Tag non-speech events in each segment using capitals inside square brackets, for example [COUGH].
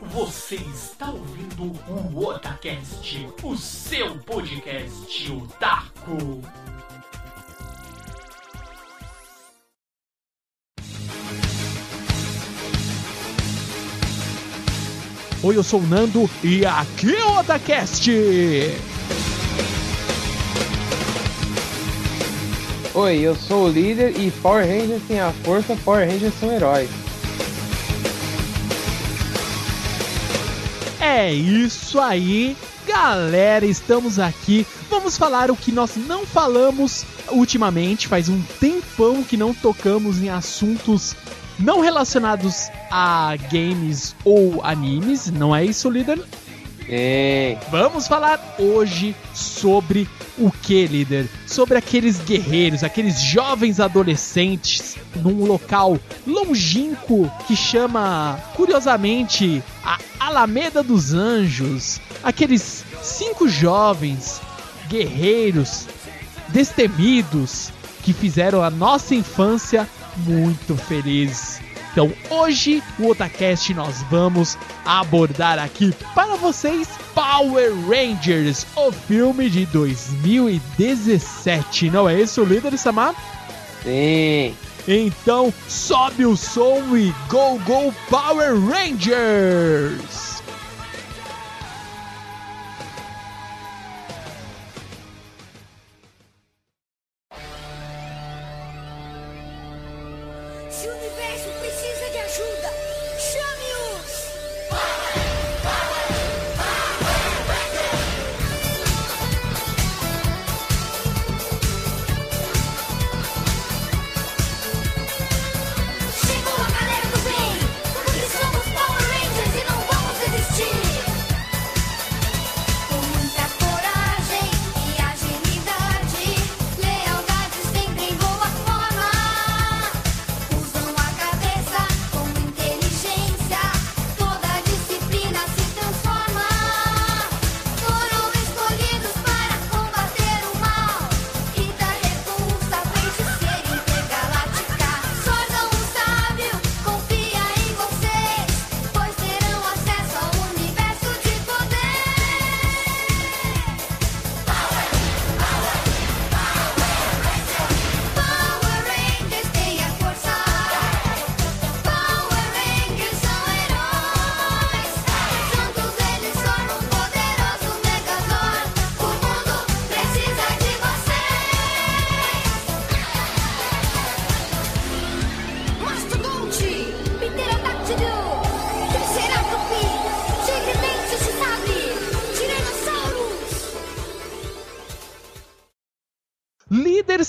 Você está ouvindo o Otacast, o seu podcast otaku. Oi, eu sou o Nando e aqui é o Otacast! Oi, eu sou o líder e Power Rangers tem a força, Power Rangers são heróis. É isso aí, galera, estamos aqui. Vamos falar o que nós não falamos ultimamente. Faz um tempão que não tocamos em assuntos não relacionados a games ou animes, não é isso, líder? É. Vamos falar hoje sobre o que, líder? Sobre aqueles guerreiros, aqueles jovens adolescentes num local longínquo que chama, curiosamente, a Alameda dos Anjos. Aqueles cinco jovens guerreiros destemidos que fizeram a nossa infância muito feliz. Então hoje o Otacast nós vamos abordar aqui para vocês Power Rangers, o filme de 2017. Não é isso, líder Samar? Sim. Então sobe o som e go go Power Rangers!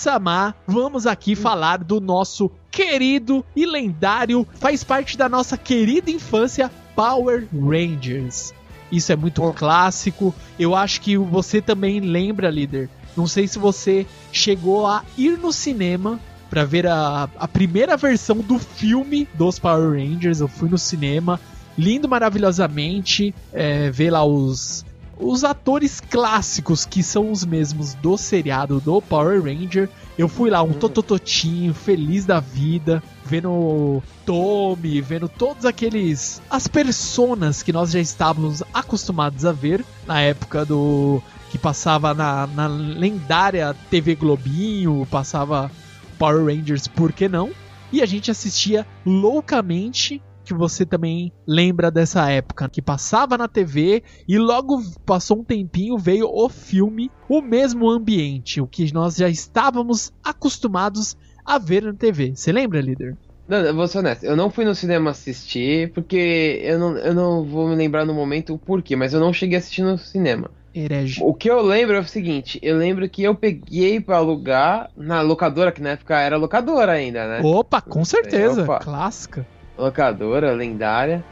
Samar, vamos aqui falar do nosso querido e lendário, faz parte da nossa querida infância, Power Rangers. Isso é muito Oh. clássico. Eu acho que você também lembra, líder. Não sei se você chegou a ir no cinema pra ver a, a primeira versão do filme dos Power Rangers. Eu fui no cinema, lindo maravilhosamente, é, ver lá os os atores clássicos que são os mesmos do seriado do Power Ranger. Eu fui lá, um Totototinho, feliz da vida, vendo Tommy, vendo todos aqueles. as personas que nós já estávamos acostumados a ver na época do. que passava na, na lendária TV Globinho, passava Power Rangers, por que não? E a gente assistia loucamente que você também lembra dessa época, que passava na TV e logo passou um tempinho veio o filme, o mesmo ambiente, o que nós já estávamos acostumados a ver na TV. Você lembra, líder? Não, eu vou ser honesto, eu não fui no cinema assistir, porque eu não, eu não vou me lembrar no momento o porquê, mas eu não cheguei a assistir no cinema. Herege. O que eu lembro é o seguinte, eu lembro que eu peguei pra alugar na locadora, que na época era locadora ainda, né? Opa, com certeza, Opa. clássica. Locadora lendária.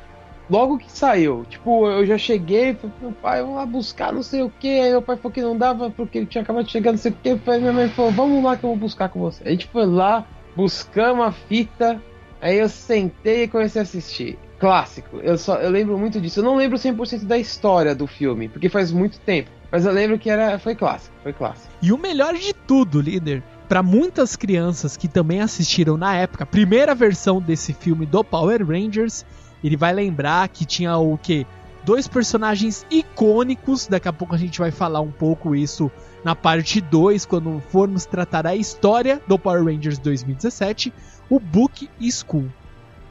Logo que saiu, tipo, eu já cheguei, falei, pro meu pai, vamos lá buscar não sei o que. Aí meu pai falou que não dava porque ele tinha acabado de chegar, não sei o que. Aí minha mãe falou, vamos lá que eu vou buscar com você. A gente foi lá, buscamos a fita, aí eu sentei e comecei a assistir. Clássico, eu só eu lembro muito disso. Eu não lembro 100% da história do filme, porque faz muito tempo. Mas eu lembro que era foi clássico, foi clássico. E o melhor de tudo, líder, para muitas crianças que também assistiram na época, a primeira versão desse filme do Power Rangers, ele vai lembrar que tinha o quê? Dois personagens icônicos, daqui a pouco a gente vai falar um pouco isso na parte 2, quando formos tratar a história do Power Rangers 2017, o Book e Skull.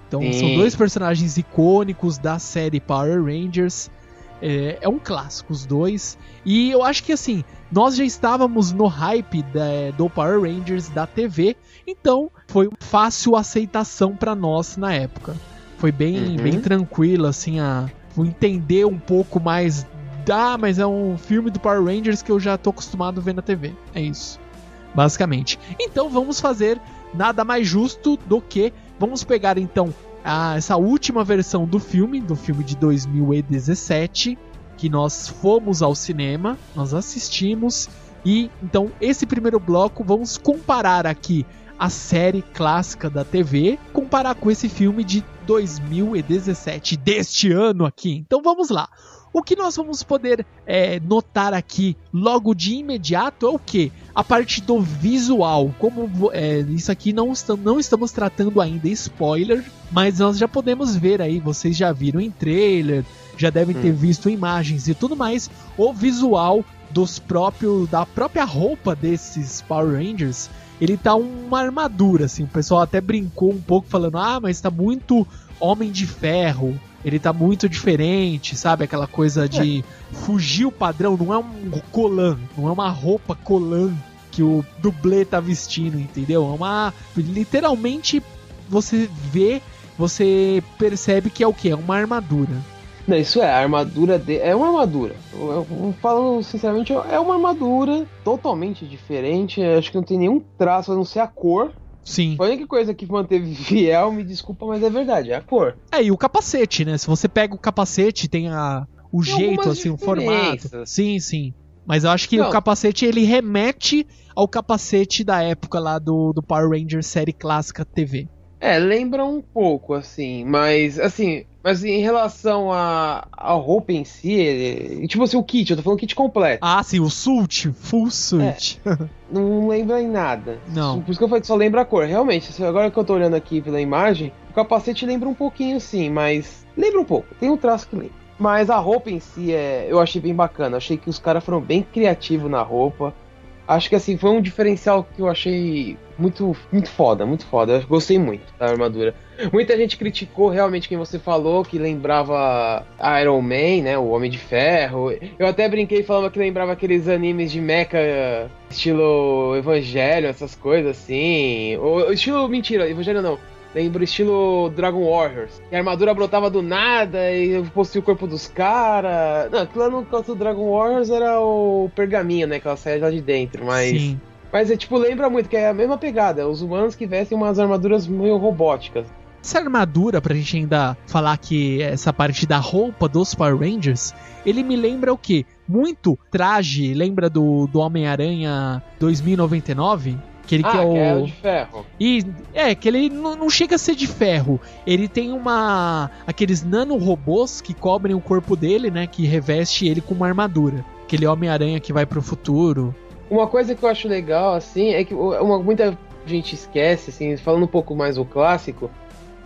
Então Sim. são dois personagens icônicos da série Power Rangers. É, é um clássico os dois. E eu acho que assim, nós já estávamos no hype da- do Power Rangers da TV, então foi fácil aceitação pra nós na época. Foi bem, Uhum. bem tranquilo assim a entender um pouco mais. Ah, mas é um filme do Power Rangers que eu já tô acostumado a ver na TV. É isso, basicamente. Então vamos fazer nada mais justo do que vamos pegar então a- essa última versão do filme, do filme de 2017, que nós fomos ao cinema, nós assistimos e então esse primeiro bloco vamos comparar aqui a série clássica da TV, comparar com esse filme de 2017 deste ano aqui. Então vamos lá. O que nós vamos poder é, notar aqui logo de imediato é o que? A parte do visual. Como é, isso aqui não, estam- não estamos tratando ainda spoiler, mas nós já podemos ver aí, vocês já viram em trailer, já devem ter Hum. visto imagens e tudo mais, o visual dos próprios da própria roupa desses Power Rangers, ele tá uma armadura assim. O pessoal até brincou um pouco falando: "Ah, mas tá muito Homem de Ferro". Ele tá muito diferente, sabe? Aquela coisa de fugir o padrão, não é um colan, não é uma roupa colan que o dublê tá vestindo, entendeu? É uma literalmente você vê, você percebe que é o que? É uma armadura. Não, isso é, a armadura de... é uma armadura. Eu- eu- Falando sinceramente, é uma armadura totalmente diferente. Acho que não tem nenhum traço a não ser a cor. Sim. Foi a única coisa que manteve [LAUGHS] fiel, me desculpa, mas é verdade, é a cor. É, e o capacete, né? Se você pega o capacete, tem a, o Tem jeito, assim, o formato. Sim, sim. Mas eu acho que Não. o capacete, ele remete ao capacete da época lá do, do Power Rangers série clássica TV. É, lembra um pouco, assim, mas assim, mas em relação a, a roupa em si, ele- tipo assim, o kit, eu tô falando kit completo. Ah, sim, o suit, full suit. Não lembra em nada. Não. Por isso que eu falei que só lembra a cor. Realmente, agora que eu tô olhando aqui pela imagem, o capacete lembra um pouquinho sim, mas. Lembra um pouco. Tem um traço que lembra. Mas a roupa em si é. Eu achei bem bacana. Achei que os caras foram bem criativos na roupa. Acho que assim, foi um diferencial que eu achei muito, muito foda, muito foda. Eu gostei muito da armadura. Muita gente criticou realmente quem você falou, que lembrava Iron Man, né? O Homem de Ferro. Eu até brinquei falando que lembrava aqueles animes de mecha estilo Evangelho, essas coisas assim. Ou estilo. Mentira, Evangelho não. Lembro estilo Dragon Warriors. Que a armadura brotava do nada e possuía o corpo dos caras. Não, aquilo lá no caso do Dragon Warriors era o pergaminho, né? Que ela saía lá de dentro. Mas. Sim. Mas é tipo, lembra muito, que é a mesma pegada. Os humanos que vestem umas armaduras meio robóticas. Essa armadura, pra gente ainda falar que essa parte da roupa dos Power Rangers, ele me lembra o quê? Muito traje, lembra do, do Homem-Aranha 2099? Aquele que ah, é o. que é o de ferro. E é, que ele não, não chega a ser de ferro. Ele tem uma. aqueles nanorobôs que cobrem o corpo dele, né? Que reveste ele com uma armadura. Aquele Homem-Aranha que vai pro futuro. Uma coisa que eu acho legal, assim, é que uma, muita gente esquece, assim, falando um pouco mais do clássico,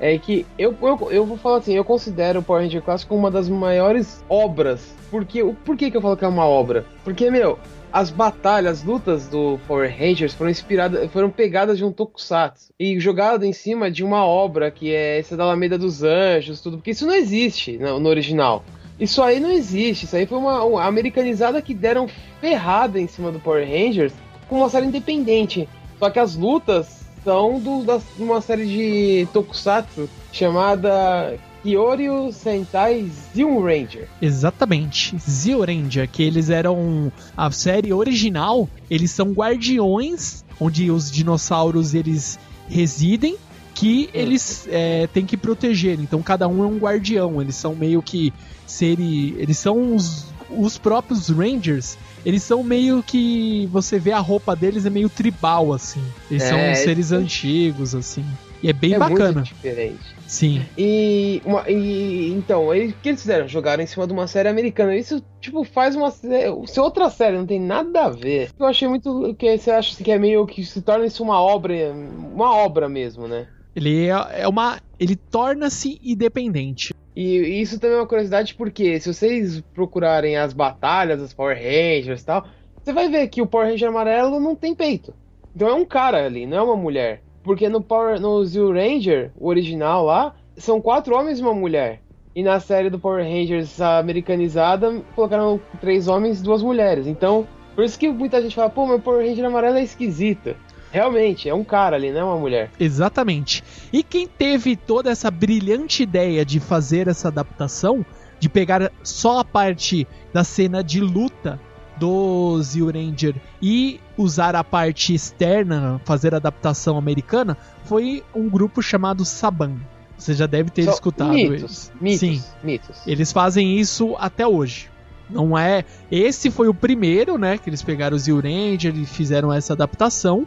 é que eu, eu, eu vou falar assim, eu considero o Power Ranger Clássico uma das maiores obras. Porque, o- por que, que eu falo que é uma obra? Porque, meu, as batalhas, as lutas do Power Rangers foram inspiradas, foram pegadas de um tokusatsu e jogadas em cima de uma obra que é essa da Alameda dos Anjos, tudo, porque isso não existe no, no original. Isso aí não existe, isso aí foi uma, uma americanizada que deram ferrada em cima do Power Rangers com uma série independente. Só que as lutas são de uma série de tokusatsu chamada Kyoryu Sentai Zion Ranger. Exatamente. Zioranger, que eles eram. A série original, eles são guardiões, onde os dinossauros eles residem. Que eles é, têm que proteger. Então cada um é um guardião. Eles são meio que. Seri, eles são os, os próprios Rangers. Eles são meio que. Você vê a roupa deles é meio tribal, assim. Eles É, são seres antigos, assim. E é bem é bacana. muito diferente. Sim. E, uma- e- então, eles- o que eles fizeram? Jogaram em cima de uma série americana. Isso, tipo, faz uma se outra série, não tem nada a ver. Eu achei muito que você acha que é meio que se torna isso uma obra, uma obra mesmo, né? Ele é, é uma ele torna-se independente. E isso também é uma curiosidade porque se vocês procurarem as batalhas dos Power Rangers e tal, você vai ver que o Power Ranger amarelo não tem peito. Então é um cara ali, não é uma mulher. Porque no Power no Zeo Ranger, o original lá, são quatro homens e uma mulher. E na série do Power Rangers americanizada, colocaram três homens e duas mulheres. Então, por isso que muita gente fala, pô, meu Power Ranger amarelo é esquisito. Realmente, é um cara ali, não é uma mulher. Exatamente. E quem teve toda essa brilhante ideia de fazer essa adaptação, de pegar só a parte da cena de luta do Zeo Ranger e usar a parte externa, fazer a adaptação americana, foi um grupo chamado Saban. Você já deve ter Só escutado mitos, eles. mitos, Sim, mitos. eles fazem isso até hoje. Não é. Esse foi o primeiro, né? Que eles pegaram o Zeo Ranger e fizeram essa adaptação.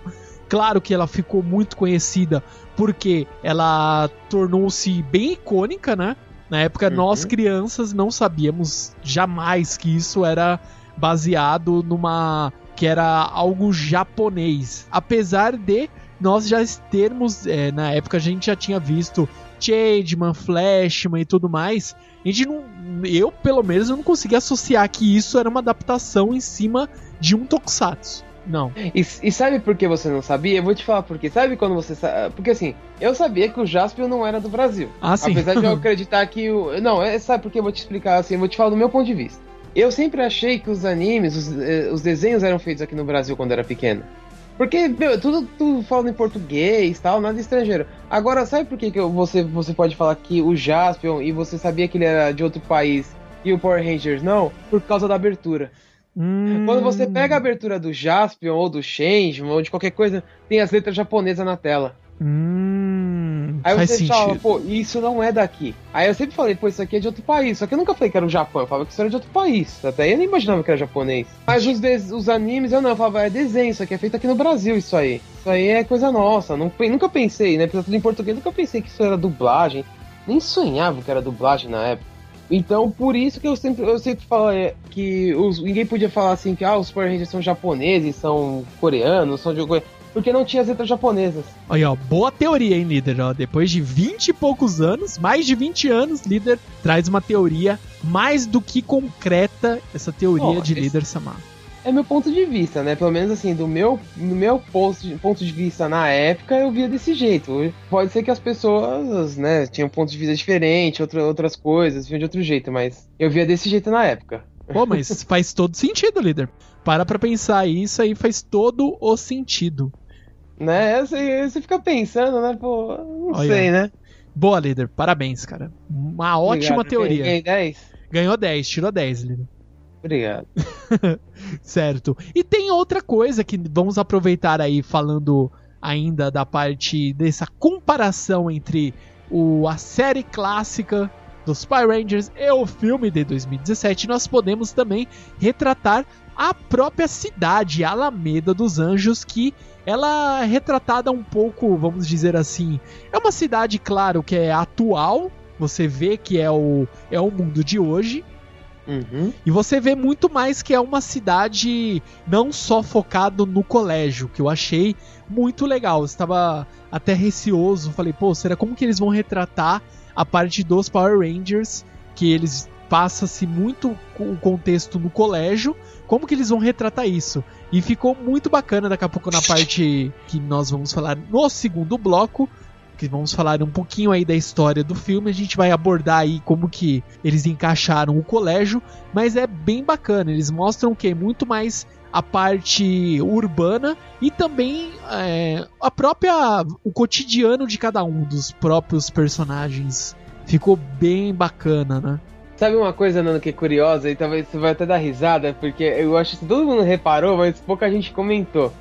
Claro que ela ficou muito conhecida porque ela tornou-se bem icônica, né? Na época, Uhum. nós crianças não sabíamos jamais que isso era baseado numa. que era algo japonês. Apesar de nós já termos. é, na época, a gente já tinha visto Changeman, Flashman e tudo mais. A gente não. Eu, pelo menos, eu não consegui associar que isso era uma adaptação em cima de um Tokusatsu. Não. E, e sabe por que você não sabia? Eu vou te falar por quê. Sabe quando você sabe. Porque assim, eu sabia que o Jaspion não era do Brasil. Ah, sim. Apesar de eu [LAUGHS] acreditar que o. Não, é, sabe por que eu vou te explicar assim? Eu vou te falar do meu ponto de vista. Eu sempre achei que os animes, os, eh, os desenhos eram feitos aqui no Brasil quando era pequeno. Porque, meu, tudo, tudo falando em português tal, nada estrangeiro. Agora, sabe por que, que você, você pode falar que o Jaspion e você sabia que ele era de outro país e o Power Rangers não? Por causa da abertura. Hum, Quando você pega a abertura do Jaspion ou do Changeman ou de qualquer coisa, tem as letras japonesas na tela. Hum, Aí você sentido. fala, pô, isso não é daqui. Aí eu sempre falei, pô, isso aqui é de outro país. Só que eu nunca falei que era o Japão, eu falava que isso era de outro país. Até eu nem imaginava que era japonês. Mas os, des- os animes, eu não, eu falava, é desenho, isso aqui é feito aqui no Brasil, isso aí. Isso aí é coisa nossa. Não, nunca pensei, né? Porque tudo em português, nunca pensei que isso era dublagem. Nem sonhava que era dublagem na época. Então, por isso que eu sempre, eu sempre falo é, que os, ninguém podia falar assim que ah, os Power Rangers são japoneses, são coreanos, são de coisa. Porque não tinha as letras japonesas. Aí, ó, boa teoria, hein, líder? Ó, depois de 20 e poucos anos, mais de 20 anos, líder traz uma teoria mais do que concreta essa teoria Ó, de esse- líder Samar. É meu ponto de vista, né? Pelo menos assim, do meu, no meu ponto de, ponto de vista na época, eu via desse jeito. Pode ser que as pessoas, né, tinham pontos de vista diferentes, outra, outras coisas, viam de outro jeito, mas eu via desse jeito na época. Pô, [LAUGHS] mas faz todo sentido, líder. Para pra pensar isso aí faz todo o sentido. Né? Você, você fica pensando, né? Pô, não Olha. sei, né? Boa, líder. Parabéns, cara. Uma ótima Obrigado. teoria. Ganhei 10? Ganhou 10, tirou 10, líder. Obrigado. [LAUGHS] Certo. E tem outra coisa que vamos aproveitar aí falando ainda da parte dessa comparação entre o, a série clássica dos Power Rangers e o filme de 2017. Nós podemos também retratar a própria cidade, Alameda dos Anjos, que ela é retratada um pouco, vamos dizer assim, é uma cidade, claro, que é atual. Você vê que é o, é o mundo de hoje, Uhum. e você vê muito mais que é uma cidade não só focado no colégio, que eu achei muito legal. Eu estava até receoso, falei, pô, será como que eles vão retratar a parte dos Power Rangers, que eles passa-se muito o contexto no colégio, como que eles vão retratar isso? E ficou muito bacana daqui a pouco na parte que nós vamos falar no segundo bloco, que vamos falar um pouquinho aí da história do filme, a gente vai abordar aí como que eles encaixaram o colégio, mas é bem bacana, eles mostram que é muito mais a parte urbana e também é, a própria o cotidiano de cada um dos próprios personagens. Ficou bem bacana, né? Sabe uma coisa, Nando, que é curiosa e talvez você vai até dar risada, porque eu acho que todo mundo reparou, mas pouca gente comentou.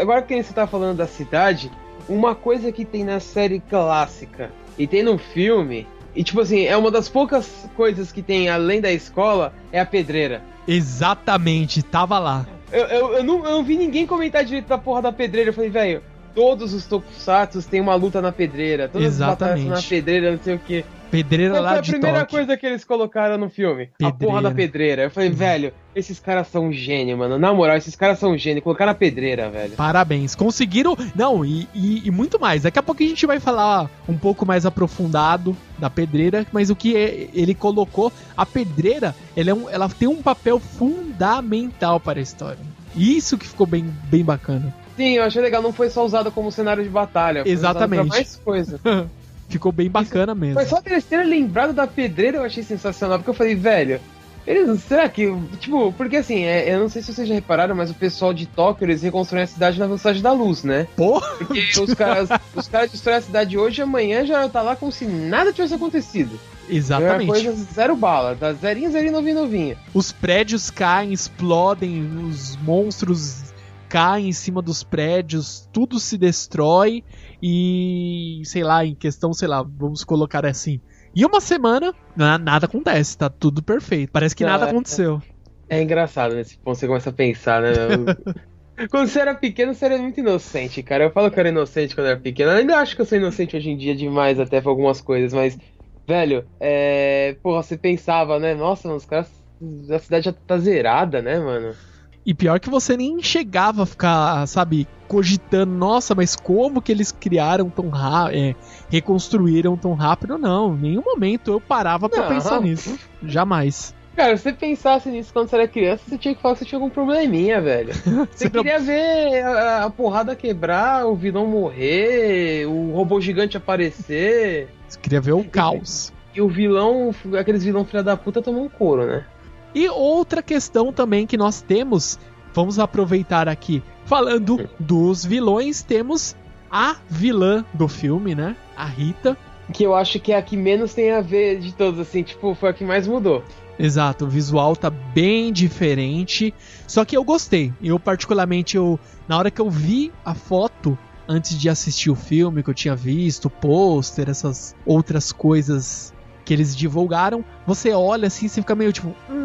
Agora que você tá falando da cidade, uma coisa que tem na série clássica e tem no filme, e tipo assim, é uma das poucas coisas que tem além da escola, é a pedreira. Exatamente, tava lá. Eu, eu, eu, não, eu não vi ninguém comentar direito da porra da pedreira. Eu falei, velho, todos os tokusatsu tem uma luta na pedreira. Todas Exatamente. as batalhas na pedreira, não sei o que. Pedreira Qual lá foi a de primeira Tóquio. coisa que eles colocaram no filme? A porra Pedreira. da pedreira. Eu falei, velho, Esses caras são gênio, mano. Na moral, esses caras são gênio. Colocaram a pedreira, velho. Parabéns. Conseguiram. Não, e, e- e muito mais. Daqui a pouco a gente vai falar um pouco mais aprofundado da pedreira, mas o que é- ele colocou. A pedreira, ela, é um- ela tem um papel fundamental para a história. Isso que ficou bem, bem bacana. Sim, eu achei legal. Não foi só usada como cenário de batalha. Exatamente. Mais coisa. [LAUGHS] Ficou bem bacana mesmo. Mas só deles terem lembrado da pedreira eu achei sensacional. Porque eu falei, velho. Eles, será que. Tipo, porque assim, é, eu não sei se vocês já repararam, mas o pessoal de Tóquio, eles reconstroem a cidade na velocidade da luz, né? Porra! Porque os caras, os caras destroem a cidade hoje e amanhã já tá lá como se nada tivesse acontecido. É Exatamente. coisa zero bala, tá zerinho, zerinho, novinho, novinha. Os prédios caem, explodem, os monstros caem em cima dos prédios, tudo se destrói e, sei lá, em questão, sei lá, vamos colocar assim. E uma semana, na- nada acontece, tá tudo perfeito. Parece que Não, nada é- aconteceu. É engraçado nesse ponto, você começa a pensar, né? [LAUGHS] Quando você era pequeno, você era muito inocente, cara. Eu falo que eu era inocente quando eu era pequeno. Eu ainda acho que eu sou inocente hoje em dia demais, até pra algumas coisas, mas, velho, é. Porra, você pensava, né? Nossa, os caras. A cidade já tá zerada, né, mano? E pior que você nem chegava a ficar, sabe, cogitando, nossa, mas como que eles criaram tão rápido, reconstruíram tão rápido? Não, em nenhum momento eu parava pra Não. pensar nisso. Jamais. Cara, se você pensasse nisso quando você era criança, você tinha que falar que você tinha algum probleminha, velho. [LAUGHS] Você queria ver a, a porrada quebrar, o vilão morrer, o robô gigante aparecer. Você queria ver o caos. E o vilão, aqueles vilão filha da puta, tomou um couro, né? E outra questão também que nós temos, vamos aproveitar aqui, falando dos vilões, temos a vilã do filme, né? A Rita. Que eu acho que é a que menos tem a ver de todos, assim, tipo, foi a que mais mudou. Exato, o visual tá bem diferente. Só que eu gostei. Eu, particularmente, eu, na hora que eu vi a foto, antes de assistir o filme, que eu tinha visto, o pôster, essas outras coisas que eles divulgaram, você olha assim e você fica meio tipo, hum,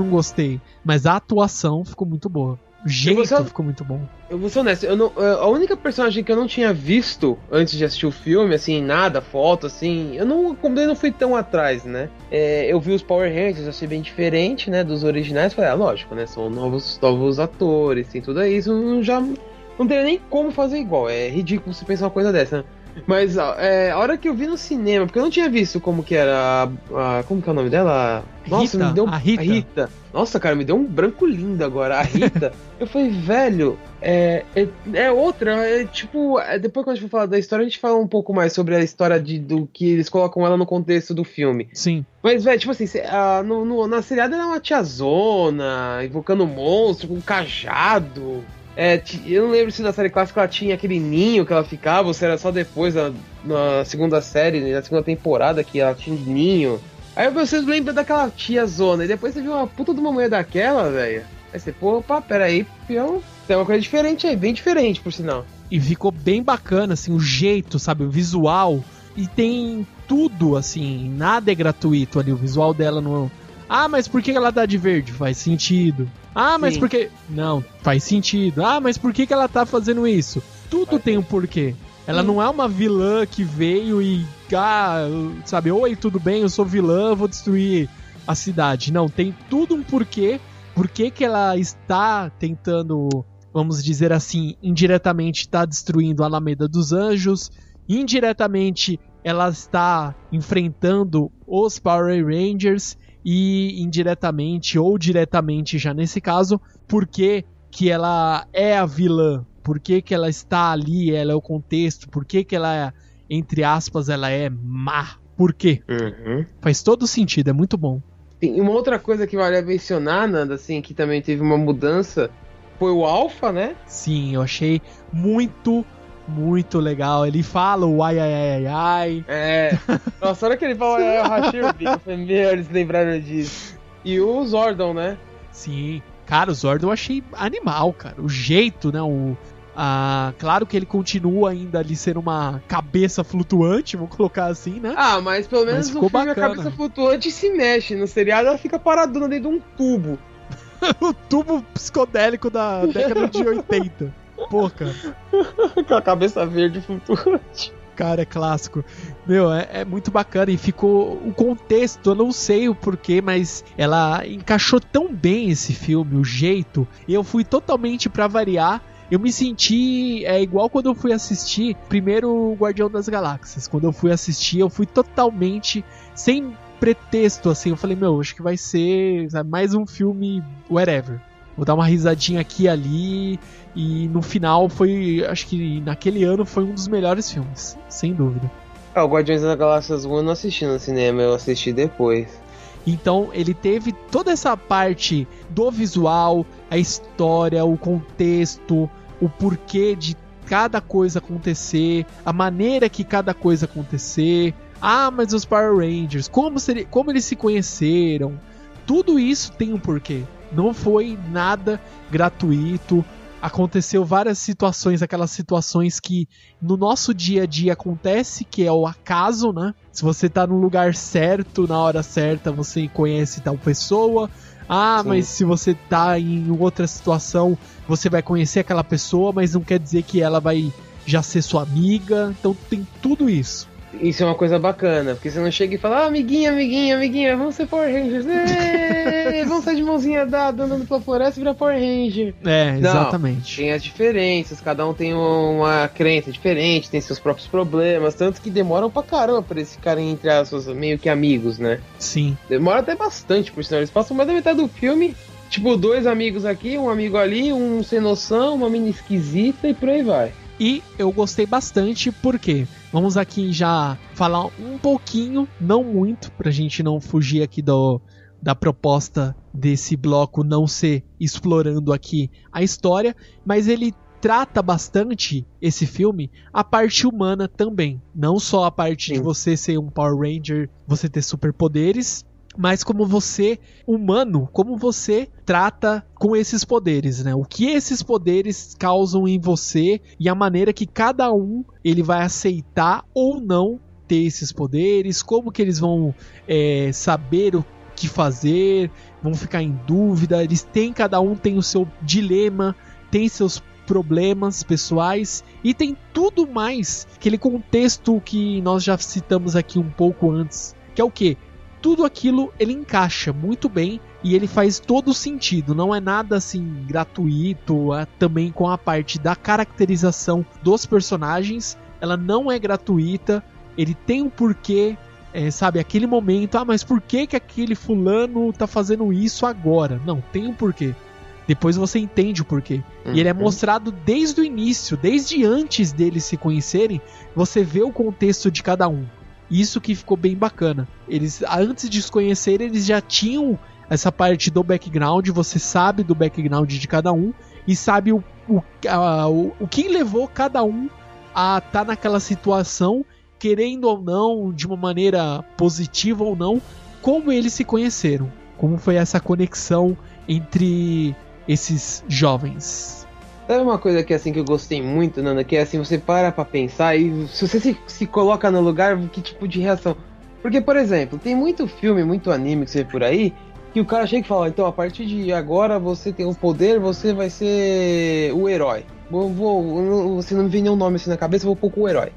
não gostei. Mas a atuação ficou muito boa. O jeito você- ficou muito bom. Eu vou ser honesto, eu não, a única personagem que eu não tinha visto antes de assistir o filme, assim, nada, foto, assim, eu não, como eu não fui tão atrás, né? É, eu vi os Power Rangers, achei bem diferente, né, dos originais, falei, ah, lógico, né, são novos, novos atores, tem tudo isso, não, já não teria nem como fazer igual, é ridículo você pensar uma coisa dessa, né? Mas é, a hora que eu vi no cinema, porque eu não tinha visto como que era a, a- como que é o nome dela? Nossa, Rita, me deu a Rita. Nossa, cara, me deu um branco lindo agora. A Rita, [LAUGHS] eu falei, velho, é, é, é outra. É tipo, é, depois quando a gente for falar da história, a gente fala um pouco mais sobre a história de, do que eles colocam ela no contexto do filme. Sim. Mas, velho, tipo assim, a- no, no- na seriada ela é uma tiazona, invocando um monstro com um cajado. É, eu não lembro se na série clássica ela tinha aquele ninho que ela ficava, ou se era só depois, na, na segunda série, na segunda temporada, que ela tinha um ninho. Aí vocês lembram daquela tiazona, e depois você viu uma puta de uma mulher daquela, velho. Aí você, pô, opa, peraí, pião. Tem uma coisa diferente aí, bem diferente, por sinal. E ficou bem bacana, assim, o jeito, sabe? O visual. E tem tudo, assim, nada é gratuito ali. O visual dela não. Ah, mas por que ela tá de verde? Faz sentido. Ah, mas Sim. por que. Não, faz sentido. Ah, mas por que, que ela tá fazendo isso? Tudo Faz tem um porquê. Ela Sim. não é uma vilã que veio e. Ah, sabe, oi, tudo bem, eu sou vilã, vou destruir a cidade. Não, tem tudo um porquê. Por que, que ela está tentando vamos dizer assim, indiretamente está destruindo a Alameda dos Anjos, indiretamente ela está enfrentando os Power Rangers e indiretamente ou diretamente já nesse caso, porque que ela é a vilã, por que, que ela está ali, ela é o contexto, por que, que ela é, entre aspas, ela é má. Por quê? Uhum. Faz todo sentido, é muito bom. Tem uma outra coisa que vale a mencionar, Nanda, assim, que também teve uma mudança, foi o Alpha, né? Sim, eu achei muito, muito legal. Ele fala o ai ai ai ai ai. É. Nossa, a hora que ele fala, é, eu [LAUGHS] rachei o bico. Meu, eles lembraram disso. E o Zordon, né? Sim. Cara, o Zordon eu achei animal, cara. O jeito, né? O, a, claro que ele continua ainda ali sendo uma cabeça flutuante, vou colocar assim, né? Ah, mas pelo menos Mas ficou filme bacana. a cabeça flutuante se mexe. No seriado ela fica paradona dentro de um tubo. o [LAUGHS] tubo psicodélico da década de [LAUGHS] 80. Pô, cara. [LAUGHS] Com a cabeça verde flutuante. cara, é clássico. Meu, é, é muito bacana e ficou o contexto, eu não sei o porquê, mas ela encaixou tão bem esse filme, o jeito. E eu fui totalmente pra variar. Eu me senti é igual quando eu fui assistir primeiro o Guardião das Galáxias. Quando eu fui assistir, eu fui totalmente sem pretexto assim. Eu falei, meu, acho que vai ser sabe, mais um filme whatever. Vou dar uma risadinha aqui e ali. E no final foi. Acho que naquele ano foi um dos melhores filmes, sem dúvida. Ah, o Guardiões da Galáxia 1 eu não assisti no cinema, eu assisti depois. Então ele teve toda essa parte do visual, a história, o contexto, o porquê de cada coisa acontecer, a maneira que cada coisa acontecer. Ah, mas os Power Rangers, como, seria, como eles se conheceram? Tudo isso tem um porquê. Não foi nada gratuito. Aconteceu várias situações, aquelas situações que no nosso dia a dia acontece, que é o acaso, né? Se você tá no lugar certo, na hora certa, você conhece tal pessoa. Ah, Sim. mas se você tá em outra situação, você vai conhecer aquela pessoa, mas não quer dizer que ela vai já ser sua amiga. Então tem tudo isso. Isso é uma coisa bacana, porque você não chega e fala, ah, amiguinha, amiguinha, amiguinha, vamos ser Power Rangers. Ê, vamos sair de mãozinha dada andando pela floresta e virar Power Ranger. É, Não. exatamente. Tem as diferenças, cada um tem uma crença diferente, tem seus próprios problemas, tanto que demoram pra caramba pra eles ficarem entre aspas meio que amigos, né? Sim. Demora até bastante, por sinal. Eles passam mais da metade do filme, tipo, dois amigos aqui, um amigo ali, um sem noção, uma menina esquisita e por aí vai. E eu gostei bastante porque vamos aqui já falar um pouquinho, não muito, pra gente não fugir aqui do, da proposta desse bloco não ser explorando aqui a história, mas ele trata bastante esse filme a parte humana também, não só a parte de Sim. você ser um Power Ranger, você ter superpoderes, mas como você, humano, como você trata com esses poderes, né? O que esses poderes causam em você e a maneira que cada um ele vai aceitar ou não ter esses poderes, como que eles vão é, saber o que fazer, vão ficar em dúvida, eles têm, cada um tem o seu dilema, tem seus problemas pessoais e tem tudo mais, aquele contexto que nós já citamos aqui um pouco antes, que é o que? Tudo aquilo ele encaixa muito bem e ele faz todo sentido, não é nada assim gratuito, é também com a parte da caracterização dos personagens, ela não é gratuita, ele tem um porquê, é, sabe, aquele momento, ah, mas por que que aquele fulano tá fazendo isso agora? Não, tem um porquê. Depois você entende o porquê. E ele é Uhum. mostrado desde o início, desde antes deles se conhecerem, você vê o contexto de cada um. Isso que ficou bem bacana. Eles, antes de se conhecerem, eles já tinham essa parte do background, você sabe do background de cada um e sabe o, o, a- o, o que levou cada um a estar naquela situação, querendo ou não, de uma maneira positiva ou não, como eles se conheceram. Como foi essa conexão entre esses jovens. Sabe uma coisa que assim que eu gostei muito, Nanda? Que é assim, você para pra pensar e se você se, se coloca no lugar, que tipo de reação? Porque, por exemplo, tem muito filme, muito anime que você vê por aí, que o cara chega e fala, então a partir de agora você tem o poder, você vai ser o herói. Vou, vou, você não me vem nenhum nome assim na cabeça, vou pôr o herói.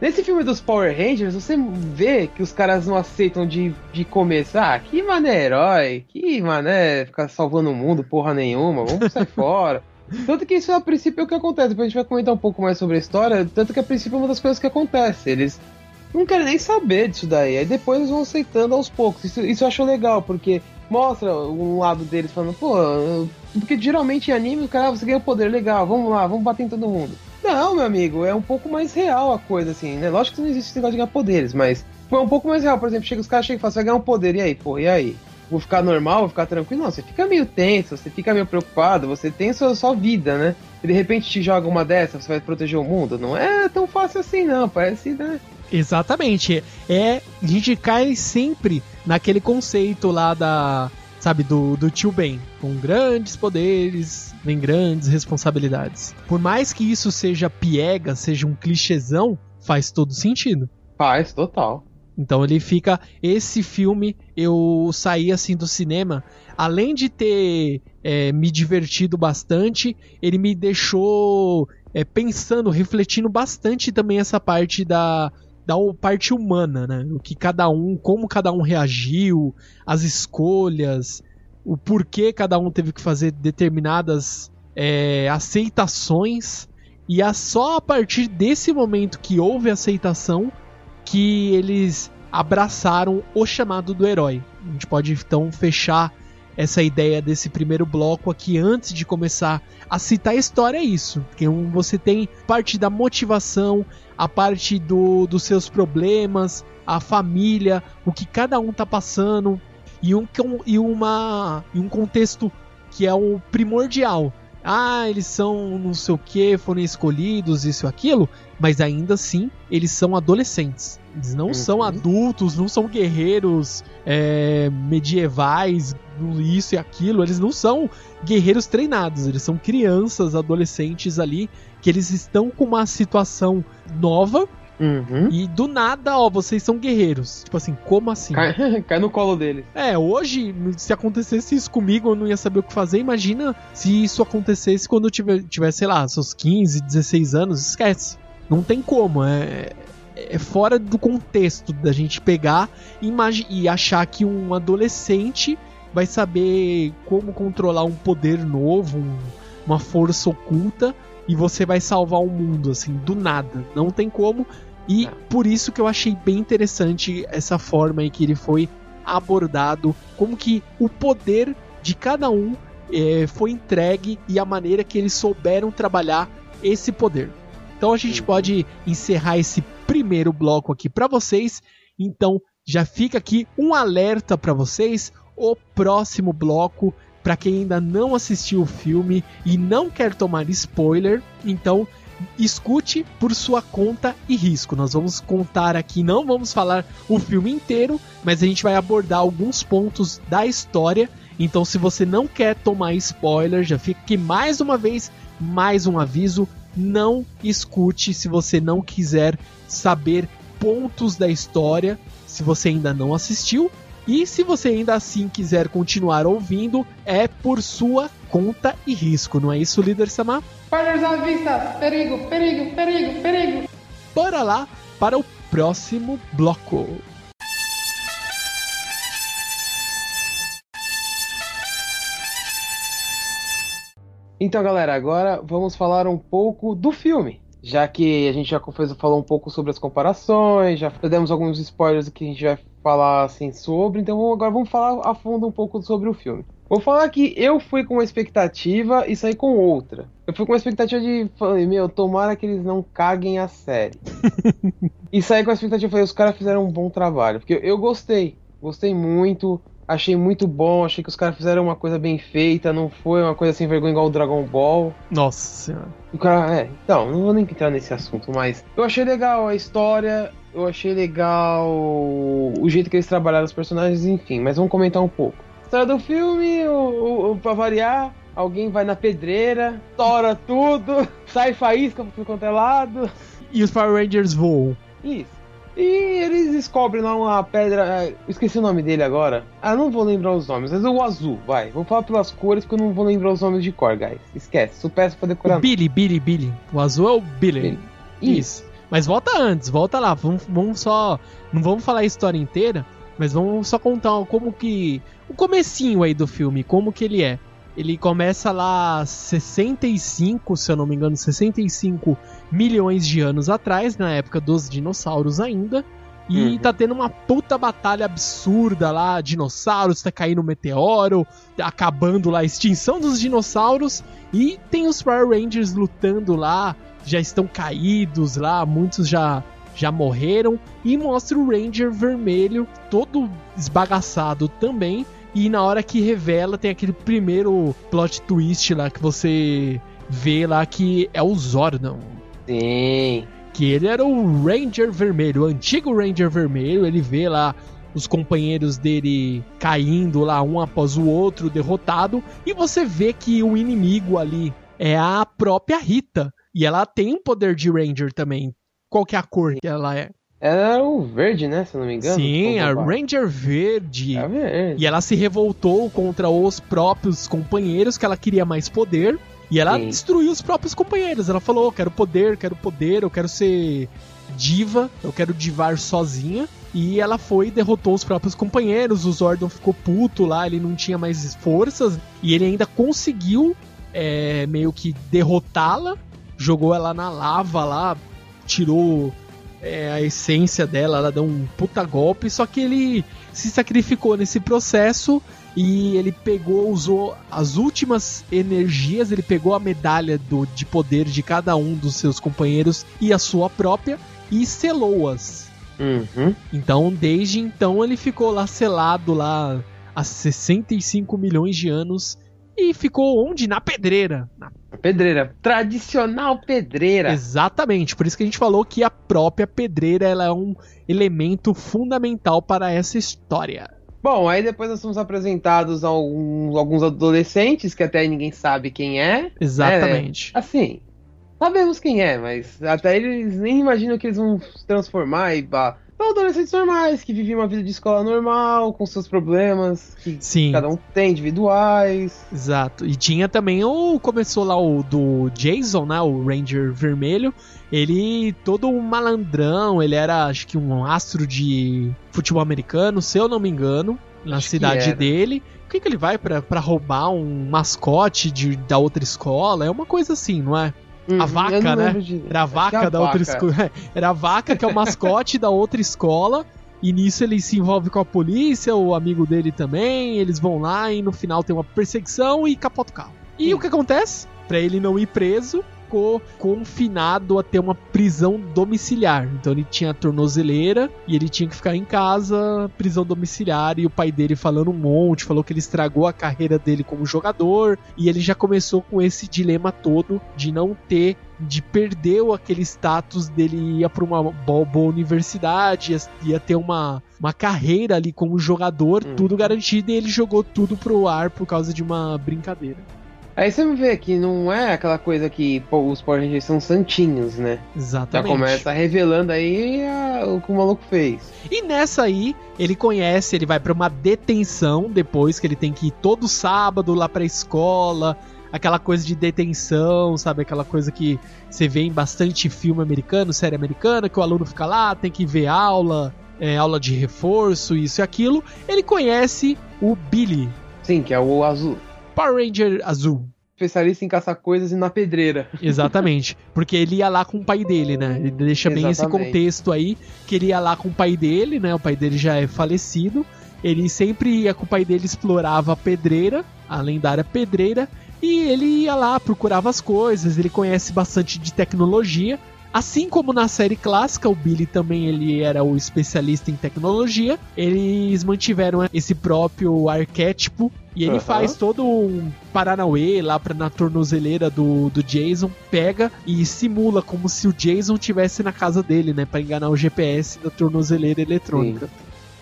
Nesse filme dos Power Rangers, você vê que os caras não aceitam de, de começar. Ah, que mané herói, que mané ficar salvando o mundo, porra nenhuma, vamos sair [LAUGHS] fora. Tanto que isso a princípio é o que acontece. Depois a gente vai comentar um pouco mais sobre a história. Tanto que a princípio é uma das coisas que acontece. Eles não querem nem saber disso daí. Aí depois eles vão aceitando aos poucos. Isso, isso eu acho legal, porque mostra um lado deles falando, pô, porque geralmente em anime o cara, ah, você ganha o poder, legal, vamos lá, vamos bater em todo mundo. Não, meu amigo, é um pouco mais real a coisa, assim, né? Lógico que não existe esse negócio de ganhar poderes, mas foi um pouco mais real. Por exemplo, chega os caras chegam e falam, você vai ganhar um poder, e aí, pô, e aí? Vou ficar normal, vou ficar tranquilo? Não, você fica meio tenso, você fica meio preocupado, você tem sua, sua vida, né? E de repente te joga uma dessa, você vai proteger o mundo. Não é tão fácil assim, não. Parece, né? Exatamente. É, a gente cai sempre naquele conceito lá da, sabe, do, do tio Ben. Com grandes poderes, vem grandes responsabilidades. Por mais que isso seja piega, seja um clichêzão, faz todo sentido. Faz, total. Então ele fica. Esse filme, eu saí assim do cinema, além de ter é, me divertido bastante. Ele me deixou é, pensando, refletindo bastante também essa parte da, da parte humana, né? O que cada um, como cada um reagiu, as escolhas, o porquê cada um teve que fazer determinadas é, aceitações. E é só a partir desse momento que houve aceitação que eles abraçaram o chamado do herói. A gente pode então fechar essa ideia desse primeiro bloco aqui antes de começar a citar a história é isso, porque você tem parte da motivação, a parte do, dos seus problemas, a família, o que cada um tá passando e um, e uma, e um contexto que é o primordial, ah, eles são não sei o que, foram escolhidos, isso e aquilo, mas ainda assim eles são adolescentes. Eles não uhum. são adultos, não são guerreiros é, medievais, isso e aquilo. Eles não são guerreiros treinados, eles são crianças, adolescentes ali, que eles estão com uma situação nova Uhum. E do nada, ó, vocês são guerreiros. Tipo assim, como assim? Cai, [LAUGHS] cai no colo deles. É, hoje, se acontecesse isso comigo, eu não ia saber o que fazer. Imagina se isso acontecesse quando eu tiver, tiver sei lá, seus 15, 16 anos. Esquece. Não tem como. É, é fora do contexto da gente pegar e achar que um adolescente vai saber como controlar um poder novo, um, uma força oculta e você vai salvar o mundo assim do nada. Não tem como. E é. por isso que eu achei bem interessante essa forma em que ele foi abordado, como que o poder de cada um é, foi entregue e a maneira que eles souberam trabalhar esse poder. Então a gente uhum. pode encerrar esse primeiro bloco aqui para vocês. Então já fica aqui um alerta para vocês. O próximo bloco, para quem ainda não assistiu o filme e não quer tomar spoiler, então escute por sua conta e risco. Nós vamos contar aqui, não vamos falar o filme inteiro, mas a gente vai abordar alguns pontos da história. Então, se você não quer tomar spoiler, já fica aqui mais uma vez, mais um aviso: não escute se você não quiser saber pontos da história, se você ainda não assistiu. E se você ainda assim quiser continuar ouvindo, é por sua conta e risco, não é isso, líder Samar? Spoilers à vista! Perigo, perigo, perigo, perigo! Bora lá para o próximo bloco. Então, galera, agora vamos falar um pouco do filme. Já que a gente já falou um pouco sobre as comparações, já demos alguns spoilers que a gente vai falar assim sobre, então agora vamos falar a fundo um pouco sobre o filme. Vou falar que eu fui com uma expectativa e saí com outra. Eu fui com uma expectativa de, falei, meu, tomara que eles não caguem a série. [LAUGHS] e saí com a expectativa, falei, os caras fizeram um bom trabalho. Porque eu gostei, gostei muito, achei muito bom, achei que os caras fizeram uma coisa bem feita, não foi uma coisa sem vergonha igual o Dragon Ball. Nossa senhora. O cara, é, então, não vou nem entrar nesse assunto, mas eu achei legal a história, eu achei legal o jeito que eles trabalharam os personagens, enfim, mas vamos comentar um pouco história do filme, o, o, pra variar, alguém vai na pedreira, tora tudo, [LAUGHS] sai faísca por quanto é lado. E os Power Rangers voam. Isso. E eles descobrem lá uma pedra. É, esqueci o nome dele agora. Ah, não vou lembrar os nomes, mas é o azul, vai. Vou falar pelas cores porque eu não vou lembrar os nomes de cor, guys. Esquece, peço pra decorar. O Billy, Billy, Billy. O azul é o Billy. Billy. Isso. Isso. Mas volta antes, volta lá. Vamos, vamos só. Não vamos falar a história inteira, mas vamos só contar como que o comecinho aí do filme, como que ele é. Ele começa lá 65, se eu não me engano, 65 milhões de anos atrás, na época dos dinossauros ainda. E uhum. tá tendo uma puta batalha absurda lá, dinossauros, tá caindo um meteoro, tá acabando lá a extinção dos dinossauros. E tem os Power Rangers lutando lá, já estão caídos lá, muitos já já morreram. E mostra o Ranger vermelho, todo esbagaçado também, e na hora que revela, tem aquele primeiro plot twist lá que você vê lá que é o Zordon. Sim. Que ele era o Ranger Vermelho, o antigo Ranger Vermelho. Ele vê lá os companheiros dele caindo lá um após o outro, derrotado. E você vê que o inimigo ali é a própria Rita. E ela tem um poder de Ranger também. Qual que é a cor que ela é? Era o verde, né? Se eu não me engano. Sim, a Ranger Verde. É verde. E ela se revoltou contra os próprios companheiros, que ela queria mais poder. E ela Sim. destruiu os próprios companheiros. Ela falou: "Eu quero poder, quero poder, eu quero ser diva, eu quero divar sozinha. E ela foi e derrotou os próprios companheiros. O Zordon ficou puto lá, ele não tinha mais forças. E ele ainda conseguiu é, meio que derrotá-la. Jogou ela na lava lá, tirou é, a essência dela, ela deu um puta golpe. Só que ele se sacrificou nesse processo e ele pegou, usou as últimas energias, ele pegou a medalha do, de poder de cada um dos seus companheiros e a sua própria e selou-as. Uhum. Então, desde então, ele ficou lá selado lá há 65 milhões de anos e ficou onde? Na pedreira. Na- Pedreira. Tradicional pedreira. Exatamente, por isso que a gente falou que a própria pedreira ela é um elemento fundamental para essa história. Bom, aí depois nós somos apresentados a alguns, alguns adolescentes que até ninguém sabe quem é. Exatamente. Assim, sabemos quem é, mas até eles nem imaginam que eles vão se transformar e pá. São adolescentes normais, que vivem uma vida de escola normal, com seus problemas, que Sim. cada um tem, individuais. Exato. E tinha também o. Começou lá o do Jason, né? O Ranger Vermelho. Ele todo um malandrão, ele era acho que um astro de futebol americano, se eu não me engano, na Acho cidade dele. Por que, que ele vai pra roubar um mascote de, da outra escola? É uma coisa assim, não é? Uhum, vaca, né? de- Era a Acho que é vaca da outra vaca. escola. [LAUGHS] Era a vaca que é o mascote da outra escola. E nisso ele se envolve com a polícia, o amigo dele também. Eles vão lá e no final tem uma perseguição e capota o carro. E Sim. o que acontece? Pra ele não ir preso, ficou confinado a ter uma prisão domiciliar. Então ele tinha a tornozeleira e ele tinha que ficar em casa, prisão domiciliar. E o pai dele falando um monte, falou que ele estragou a carreira dele como jogador. E ele já começou com esse dilema todo de não ter de perder aquele status dele ia para uma bo- boa universidade, ia, ia ter uma, uma carreira ali como jogador, Hum. tudo garantido, e ele jogou tudo pro ar por causa de uma brincadeira. Aí você vê que não é aquela coisa que pô, os Power Rangers são santinhos, né? Já Exatamente. começa revelando aí a- o que o maluco fez. E nessa aí, ele conhece, ele vai pra uma detenção depois que ele tem que ir todo sábado lá pra escola, aquela coisa de detenção, sabe? Aquela coisa que você vê em bastante filme americano, série americana, que o aluno fica lá, tem que ver aula, é, aula de reforço, isso e aquilo. Ele conhece o Billy, Sim, que é o azul. Power Ranger azul. Especialista em caçar coisas e na pedreira. [LAUGHS] Exatamente. Porque ele ia lá com o pai dele, né? Ele deixa bem esse Exatamente. contexto aí, que ele ia lá com o pai dele, né? O pai dele já é falecido. Ele sempre ia com o pai dele, explorava a pedreira, a lendária pedreira, e ele ia lá, procurava as coisas, ele conhece bastante de tecnologia. Assim como na série clássica, o Billy também ele era o especialista em tecnologia. Eles mantiveram esse próprio arquétipo e ele Aham. faz todo um Paranauê lá pra, na tornozeleira do, do Jason, pega e simula como se o Jason tivesse na casa dele, né? Pra enganar o GPS da tornozeleira eletrônica.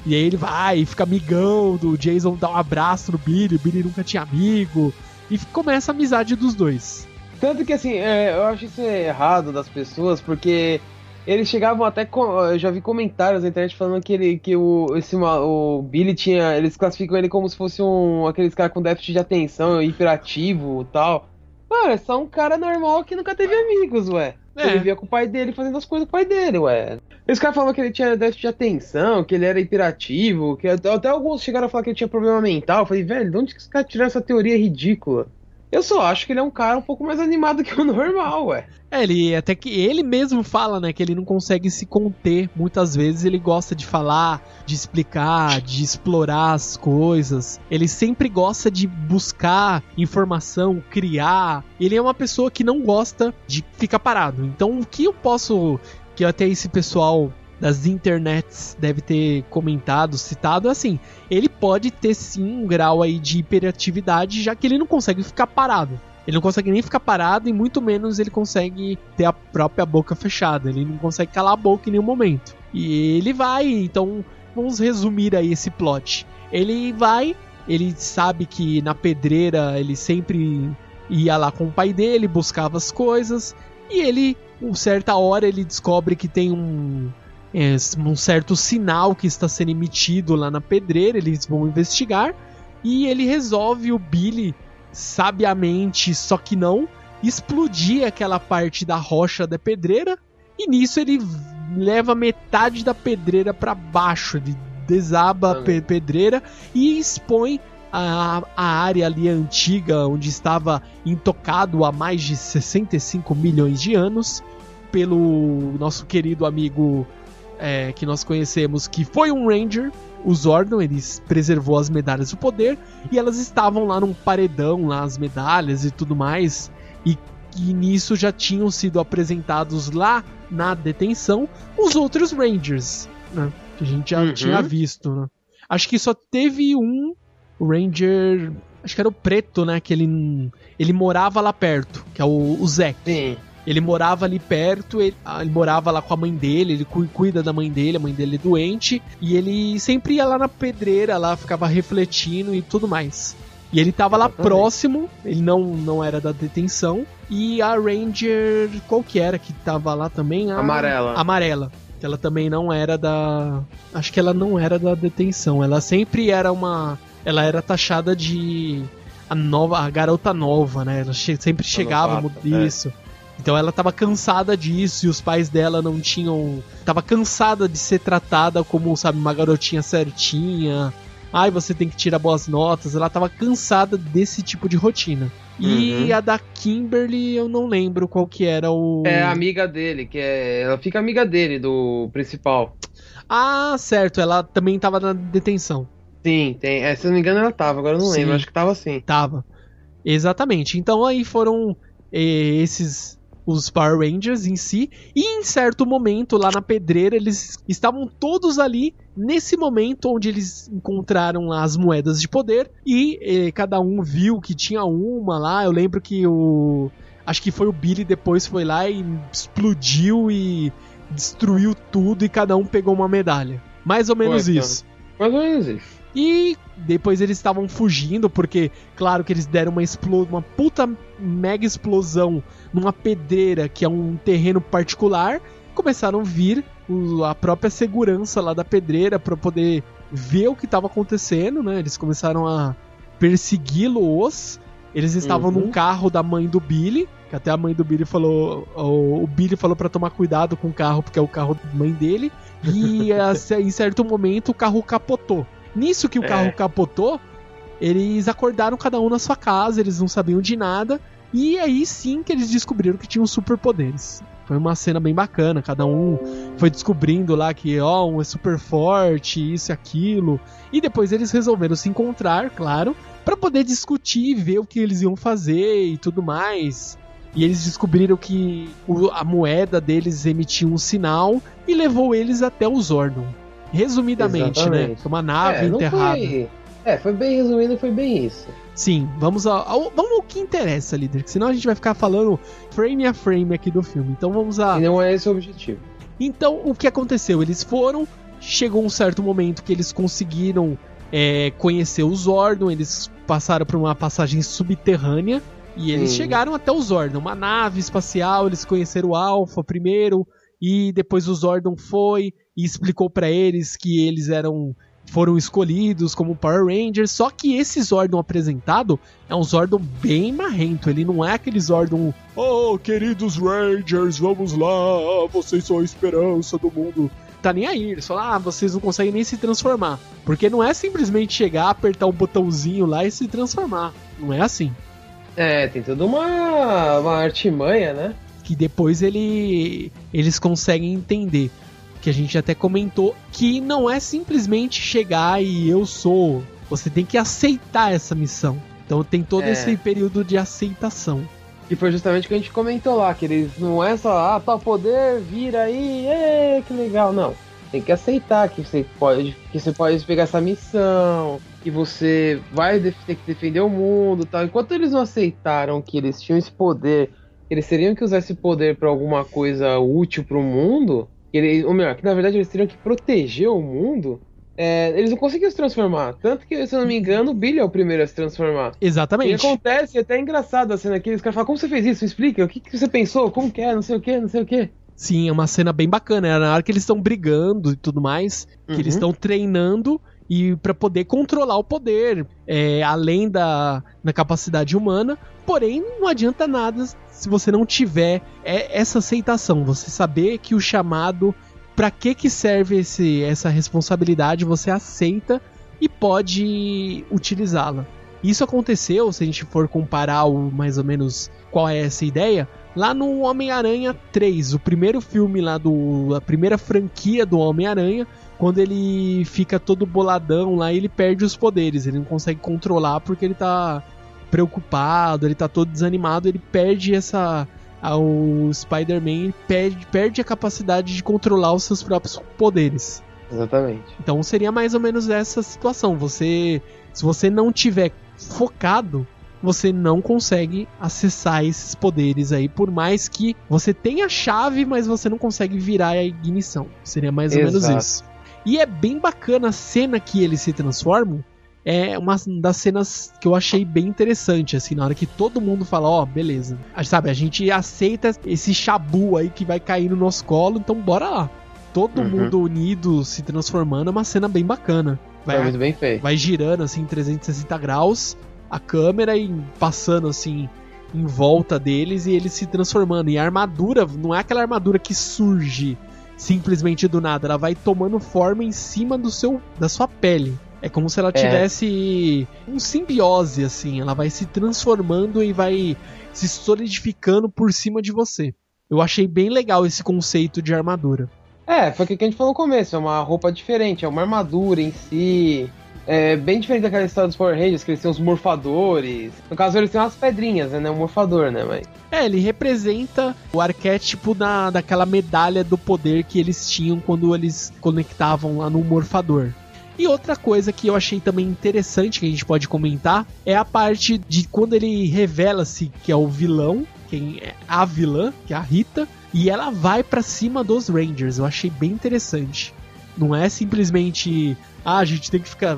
E aí ele vai, fica amigão do Jason, dá um abraço no Billy, o Billy nunca tinha amigo. E começa a amizade dos dois. Tanto que assim, é, eu acho isso errado das pessoas, porque eles chegavam até. com- Eu já vi comentários na internet falando que ele que o, esse, o Billy tinha. Eles classificam ele como se fosse um. aqueles caras com déficit de atenção, hiperativo e tal. Mano, é só um cara normal que nunca teve amigos, ué. É. Ele via com o pai dele fazendo as coisas com o pai dele, ué. Esse cara falou que ele tinha déficit de atenção, que ele era hiperativo, que até, até alguns chegaram a falar que ele tinha problema mental. Eu falei, velho, de onde que esse cara tirou essa teoria ridícula? Eu só acho que ele é um cara um pouco mais animado que o [LAUGHS] normal, ué. É, ele até que ele mesmo fala, né, que ele não consegue se conter. Muitas vezes ele gosta de falar, de explicar, de explorar as coisas. Ele sempre gosta de buscar informação, criar. Ele é uma pessoa que não gosta de ficar parado. Então, o que eu posso que até esse pessoal das internets deve ter comentado, citado, é assim, ele pode ter sim um grau aí de hiperatividade, já que ele não consegue ficar parado. Ele não consegue nem ficar parado e muito menos ele consegue ter a própria boca fechada. Ele não consegue calar a boca em nenhum momento. E ele vai, então vamos resumir aí esse plot. Ele vai, ele sabe que na pedreira ele sempre ia lá com o pai dele, buscava as coisas e ele, uma certa hora ele descobre que tem um um certo sinal que está sendo emitido lá na pedreira, eles vão investigar e ele resolve o Billy sabiamente, só que não, explodir aquela parte da rocha da pedreira e nisso ele leva metade da pedreira para baixo, ele desaba a pe- pedreira e expõe a, a área ali antiga onde estava intocado há mais de 65 milhões de anos pelo nosso querido amigo é, que nós conhecemos que foi um Ranger, o Zordon, ele preservou as medalhas do poder e elas estavam lá num paredão, lá as medalhas e tudo mais, e, e nisso já tinham sido apresentados lá na detenção os outros Rangers, né? Que a gente já Uhum. tinha visto, né? Acho que só teve um Ranger, acho que era o preto, né? Que ele, ele morava lá perto, que é o, o Zack. Sim. Ele morava ali perto, ele, ah, ele morava lá com a mãe dele, ele cu- cuida da mãe dele, a mãe dele é doente, e ele sempre ia lá na pedreira, lá ficava refletindo e tudo mais. E ele tava lá próximo, ele não, não era da detenção, e a Ranger, qual que era que tava lá também? A- Amarela. Amarela. Que ela também não era da. Acho que ela não era da detenção. Ela sempre era uma. Ela era taxada de. A nova. A garota nova, né? Ela sempre chegava. novata, mu- é. Então ela tava cansada disso e os pais dela não tinham. Tava cansada de ser tratada como, sabe, uma garotinha certinha. Ai, você tem que tirar boas notas. Ela tava cansada desse tipo de rotina. E Uhum. a da Kimberly, eu não lembro qual que era o. É a amiga dele, que é. Ela fica amiga dele, do principal. Ah, certo, ela também tava na detenção. Sim, tem. É, se eu não me engano, ela tava, agora eu não Sim. lembro, acho que tava assim. Tava. Exatamente. Então aí foram eh, esses os Power Rangers em si. E em certo momento, lá na pedreira, eles estavam todos ali nesse momento onde eles encontraram lá as moedas de poder. E eh, cada um viu que tinha uma lá. Eu lembro que o. Acho que foi o Billy depois foi lá e explodiu e destruiu tudo e cada um pegou uma medalha. Mais ou menos Foi, isso. Mais ou menos isso. E depois eles estavam fugindo, porque, claro que eles deram uma, uma puta mega explosão numa pedreira, que é um terreno particular. Começaram a vir a própria segurança lá da pedreira para poder ver o que estava acontecendo, né? Eles começaram a persegui-los. Eles estavam Uhum. num carro da mãe do Billy, que até a mãe do Billy falou, o, o Billy falou para tomar cuidado com o carro porque é o carro da mãe dele. E [LAUGHS] em certo momento o carro capotou. Nisso que o É. carro capotou, eles acordaram cada um na sua casa, eles não sabiam de nada. E aí sim que eles descobriram que tinham superpoderes. Foi uma cena bem bacana, cada um foi descobrindo lá que, ó, um é super forte, isso e aquilo. E depois eles resolveram se encontrar, claro, para poder discutir e ver o que eles iam fazer e tudo mais. E eles descobriram que o- a moeda deles emitia um sinal e levou eles até o Zordon. Resumidamente, né? Exatamente. Foi uma nave é, enterrada. Foi... É, foi bem resumido, foi bem isso. Sim, vamos ao, ao- vamos ao que interessa, líder, que senão a gente vai ficar falando frame a frame aqui do filme. Então vamos a. E não é esse o objetivo. Então, o que aconteceu? Eles foram, chegou um certo momento que eles conseguiram é, conhecer o Zordon, eles passaram por uma passagem subterrânea e eles Sim. chegaram até o Zordon, uma nave espacial, eles conheceram o Alpha primeiro e depois o Zordon foi e explicou pra eles que eles eram foram escolhidos como Power Rangers, só que esse Zordon apresentado é um Zordon bem marrento, ele não é aquele Zordon, oh, queridos Rangers, vamos lá, vocês são a esperança do mundo. Tá nem aí, eles falam, ah, vocês não conseguem nem se transformar. Porque não é simplesmente chegar, apertar um botãozinho lá e se transformar. Não é assim. É, tem toda uma, uma artimanha, né? que depois ele eles conseguem entender que a gente até comentou que não é simplesmente chegar e eu sou você tem que aceitar essa missão então tem todo É. esse período de aceitação Que foi justamente o que a gente comentou lá, que eles não é só, ah, tal poder, vira aí, ê, que legal. Não. Tem que aceitar que você pode, que você pode pegar essa missão, que você vai ter que defender o mundo tal. Enquanto eles não aceitaram que eles tinham esse poder, que eles teriam que usar esse poder pra alguma coisa útil pro mundo, que ele, ou melhor, que na verdade eles teriam que proteger o mundo, é, eles não conseguiam se transformar. Tanto que, se eu não me engano, o Billy é o primeiro a se transformar. E exatamente acontece, é até engraçado a cena aqui, os caras falam, como você fez isso? Me explica, o que, que você pensou? Como que é? Não sei o que, não sei o que. Sim, é uma cena bem bacana. É na hora que eles estão brigando e tudo mais, que Uhum. eles estão treinando e para poder controlar o poder, é, além da, da capacidade humana. Porém, não adianta nada se você não tiver é, essa aceitação, você saber que o chamado, para que que serve esse, essa responsabilidade, você aceita e pode utilizá-la. Isso aconteceu, se a gente for comparar o, mais ou menos qual é essa ideia, lá no Homem-Aranha 3, o primeiro filme lá do. a primeira franquia do Homem-Aranha, quando ele fica todo boladão lá, ele perde os poderes, ele não consegue controlar porque ele tá preocupado, ele tá todo desanimado, ele perde essa. O Spider-Man perde, perde a capacidade de controlar os seus próprios poderes. Exatamente. Então seria mais ou menos essa situação. Você, se você não tiver focado, você não consegue acessar esses poderes aí, por mais que você tenha a chave, mas você não consegue virar a ignição. Seria mais ou menos Exato. isso. E é bem bacana a cena que eles se transformam. É uma das cenas que eu achei bem interessante, assim, na hora que todo mundo fala, ó, beleza. A- Sabe, a gente aceita esse chabu aí que vai cair no nosso colo, então bora lá. Todo Uhum. mundo unido se transformando é uma cena bem bacana. Foi Vai, muito bem feito. vai girando assim 360 graus a câmera e passando assim em volta deles e eles se transformando. E a armadura não é aquela armadura que surge simplesmente do nada, ela vai tomando forma em cima do seu da sua pele. É como se ela É. tivesse um simbiose assim, ela vai se transformando e vai se solidificando por cima de você. Eu achei bem legal esse conceito de armadura. É, foi o que a gente falou no começo, é uma roupa diferente, é uma armadura em si. É bem diferente daquela história dos Power Rangers, que eles têm os morfadores. No caso, eles têm umas pedrinhas, né? É um morfador, né? Mas. É, ele representa o arquétipo da, daquela medalha do poder que eles tinham quando eles conectavam lá no morfador. E outra coisa que eu achei também interessante que a gente pode comentar é a parte de quando ele revela-se que é o vilão, quem é a vilã, que é a Rita, e ela vai pra cima dos Rangers. Eu achei bem interessante. Não é simplesmente, ah, a gente tem que ficar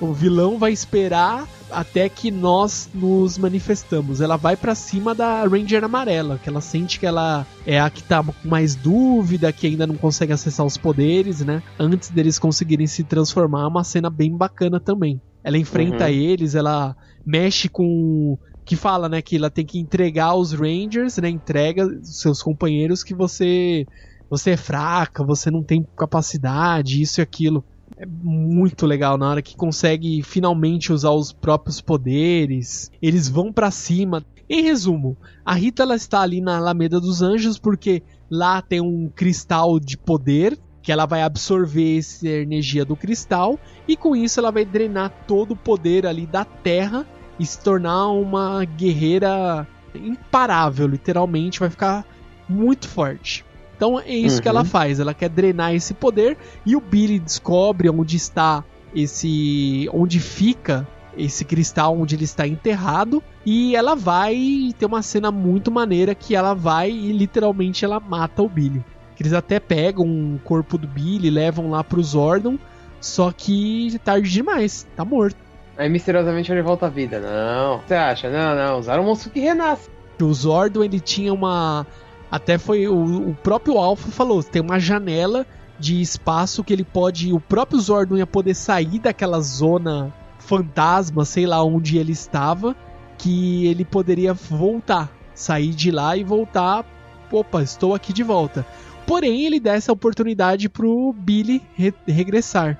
o vilão vai esperar até que nós nos manifestamos. Ela vai pra cima da Ranger amarela, que ela sente que ela é a que tá com mais dúvida, que ainda não consegue acessar os poderes, né? Antes deles conseguirem se transformar, é uma cena bem bacana também. Ela enfrenta Uhum. eles, ela mexe com que fala, né, que ela tem que entregar os Rangers, né, entrega os seus companheiros que você você é fraca, você não tem capacidade, isso e aquilo. É muito legal na hora que consegue finalmente usar os próprios poderes. Eles vão pra cima. Em resumo, a Rita ela está ali na Alameda dos Anjos porque lá tem um cristal de poder que ela vai absorver essa energia do cristal e com isso ela vai drenar todo o poder ali da Terra e se tornar uma guerreira imparável, literalmente, vai ficar muito forte. Então é isso que Uhum. ela faz, ela quer drenar esse poder e o Billy descobre onde está esse onde fica esse cristal onde ele está enterrado e ela vai ter uma cena muito maneira que ela vai e literalmente ela mata o Billy. Que eles até pegam o corpo do Billy, levam lá pro Zordon, só que tarde demais, tá morto. Aí misteriosamente ele volta à vida. Não. Você acha? Não, não. Usaram um monstro que renasce. O Zordon ele tinha uma até foi o, o próprio Alpha falou, tem uma janela de espaço que ele pode, o próprio Zordon ia poder sair daquela zona fantasma, sei lá onde ele estava, que ele poderia voltar, sair de lá e voltar, opa, estou aqui de volta. Porém, ele dá essa oportunidade pro Billy re- regressar.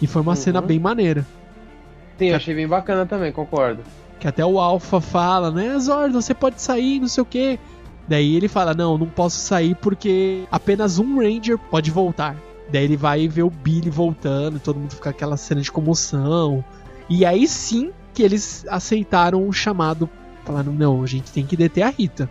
E foi uma Uhum. cena bem maneira. Sim, eu achei bem bacana também, concordo. Que até o Alpha fala, né? Zordon, você pode sair, não sei o que. Daí ele fala, não, não posso sair porque apenas um Ranger pode voltar. Daí ele vai ver o Billy voltando, todo mundo fica aquela cena de comoção. E aí sim que eles aceitaram o chamado, falaram, não, a gente tem que deter a Rita.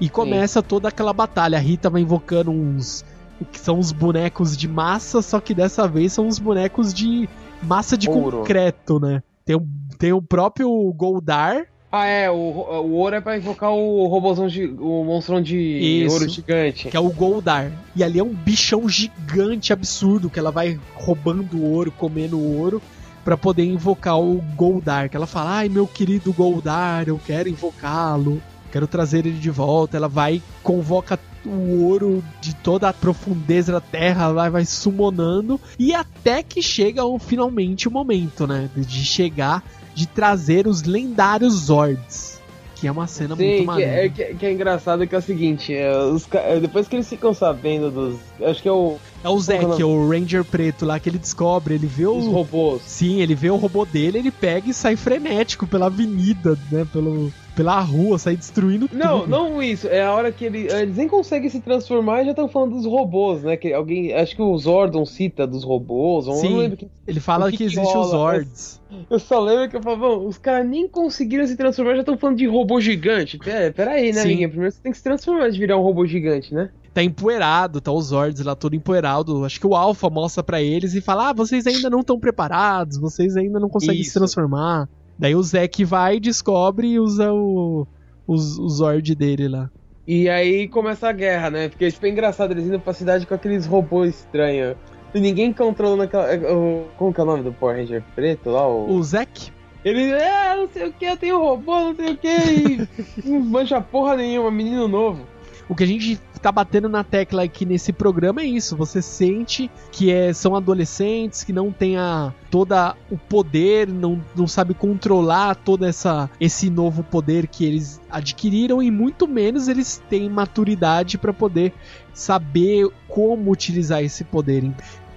E começa toda aquela batalha. A Rita vai invocando uns. que são os bonecos de massa, só que dessa vez são os bonecos de massa de Ouro. concreto, né? Tem o, tem o próprio Goldar, Ah, é, o, o ouro é pra invocar o robôzão de. o monstrão de Isso. ouro gigante. que é o Goldar. E ali é um bichão gigante, absurdo, que ela vai roubando o ouro, comendo o ouro, pra poder invocar o Goldar. Que ela fala, ai meu querido Goldar, eu quero invocá-lo, quero trazer ele de volta. Ela vai, convoca o ouro de toda a profundeza da terra, vai, vai summonando, e até que chega o- finalmente o momento, né? De chegar, de trazer os lendários Zords. Que é uma cena muito Sim, que maneira. é, que, que é engraçado que é o seguinte, é, os depois que eles ficam sabendo dos. Acho que é o, É o Zack, o Ranger preto lá, que ele descobre, ele vê os o. robôs. Sim, ele vê o robô dele, ele pega e sai frenético pela avenida, né? Pelo, pela rua, sai destruindo Não, tudo. não isso. É a hora que ele, eles nem conseguem se transformar e já estão falando dos robôs, né? Que alguém, acho que o Zordon cita dos robôs. Sim. não lembro que, Ele fala que, que que existe os rola? Zords. Eu só lembro que eu falava, "Bom, os caras nem conseguiram se transformar, já estão falando de robô gigante. Pera, pera aí, né, Sim. amiguinho? Primeiro você tem que se transformar de virar um robô gigante, né? Tá empoeirado, tá os Zords lá todo empoeirado. Acho que o Alpha mostra pra eles e fala: Ah, vocês ainda não estão preparados, vocês ainda não conseguem se Isso. transformar. Daí o Zack vai, descobre e usa o, os, o Zord dele lá. E aí começa a guerra, né? Porque tipo, é engraçado eles indo pra cidade com aqueles robôs estranhos. E ninguém controlando aquela. é, o- Como que é o nome do Power Ranger preto lá? O... O Zack, Ele, é, não sei o que, eu tenho robô, não sei o que, e [LAUGHS] não mancha porra nenhuma, menino novo. O que a gente tá batendo na tecla aqui nesse programa é isso. Você sente que é, são adolescentes, que não tem a, toda o poder, não, não sabe controlar todo essa, esse novo poder que eles adquiriram e muito menos eles têm maturidade para poder saber como utilizar esse poder.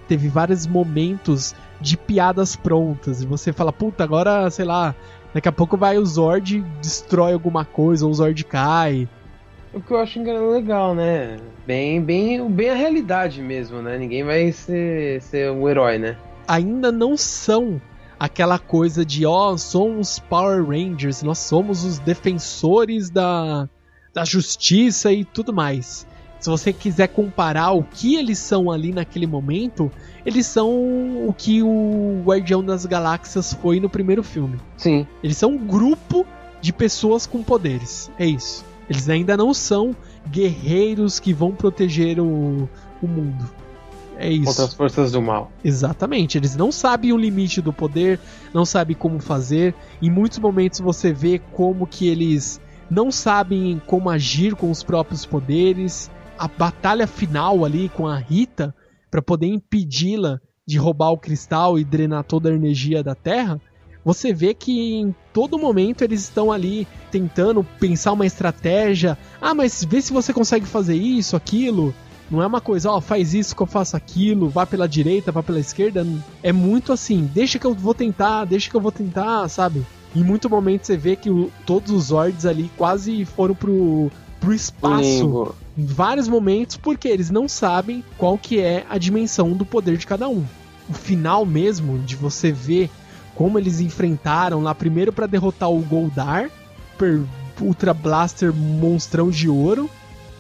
Teve vários momentos de piadas prontas e você fala, puta, agora, sei lá, daqui a pouco vai o Zord, destrói alguma coisa, ou o Zord cai. O que eu acho legal, né? Bem, bem, bem a realidade mesmo, né? Ninguém vai ser, ser um herói, né? ainda não são aquela coisa de ó, somos Power Rangers, nós somos os defensores da, da justiça e tudo mais. Se você quiser comparar o que eles são ali naquele momento, eles são o que o Guardião das Galáxias foi no primeiro filme. Sim. Eles são um grupo de pessoas com poderes. É isso. Eles ainda não são guerreiros que vão proteger o, o mundo. É isso. Contra as forças do mal. Exatamente, eles não sabem o limite do poder, não sabem como fazer. Em muitos momentos você vê como que eles não sabem como agir com os próprios poderes. A batalha final ali com a Rita para poder impedi-la de roubar o cristal e drenar toda a energia da Terra. Você vê que em todo momento eles estão ali tentando pensar uma estratégia. Ah, mas vê se você consegue fazer isso, aquilo. Não é uma coisa, ó, faz isso que eu faço aquilo, vá pela direita, vá pela esquerda. É muito assim, deixa que eu vou tentar, deixa que eu vou tentar, sabe? Em muito momento você vê que o- todos os Zords ali quase foram pro, pro espaço Limbo. em vários momentos porque eles não sabem qual que é a dimensão do poder de cada um. O final mesmo de você ver como eles enfrentaram lá primeiro pra derrotar o Goldar, per Ultra Blaster monstrão de ouro,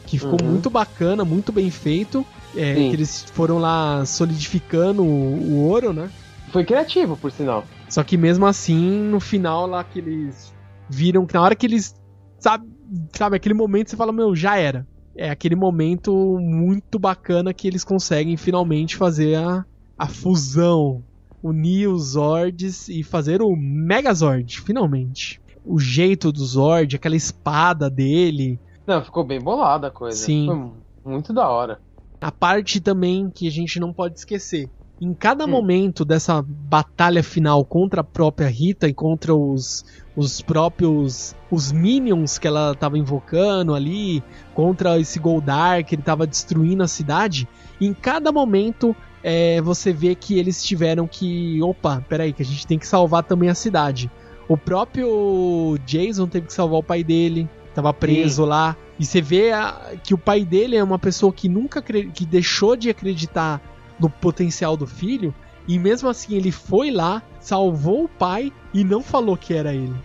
que ficou Uhum. muito bacana, muito bem feito. É, que eles foram lá solidificando o, o ouro, né? Foi criativo, por sinal. Só que mesmo assim, no final lá que eles viram que na hora que eles. Sabe, sabe aquele momento você fala, meu, já era. É aquele momento muito bacana que eles conseguem finalmente fazer a, a fusão. Unir os Zords e fazer o Megazord, finalmente. O jeito do Zord, aquela espada dele. Não, ficou bem bolada a coisa. Sim. Foi muito da hora. A parte também que a gente não pode esquecer. Em cada Hum. momento dessa batalha final contra a própria Rita e contra os, os próprios os minions que ela estava invocando ali, contra esse Goldar que ele estava destruindo a cidade, em cada momento é, você vê que eles tiveram que, opa, peraí, que a gente tem que salvar também a cidade. O próprio Jason teve que salvar o pai dele, tava preso lá. E você vê a- que o pai dele é uma pessoa que nunca que deixou de acreditar no potencial do filho. E mesmo assim ele foi lá, salvou o pai e não falou que era ele.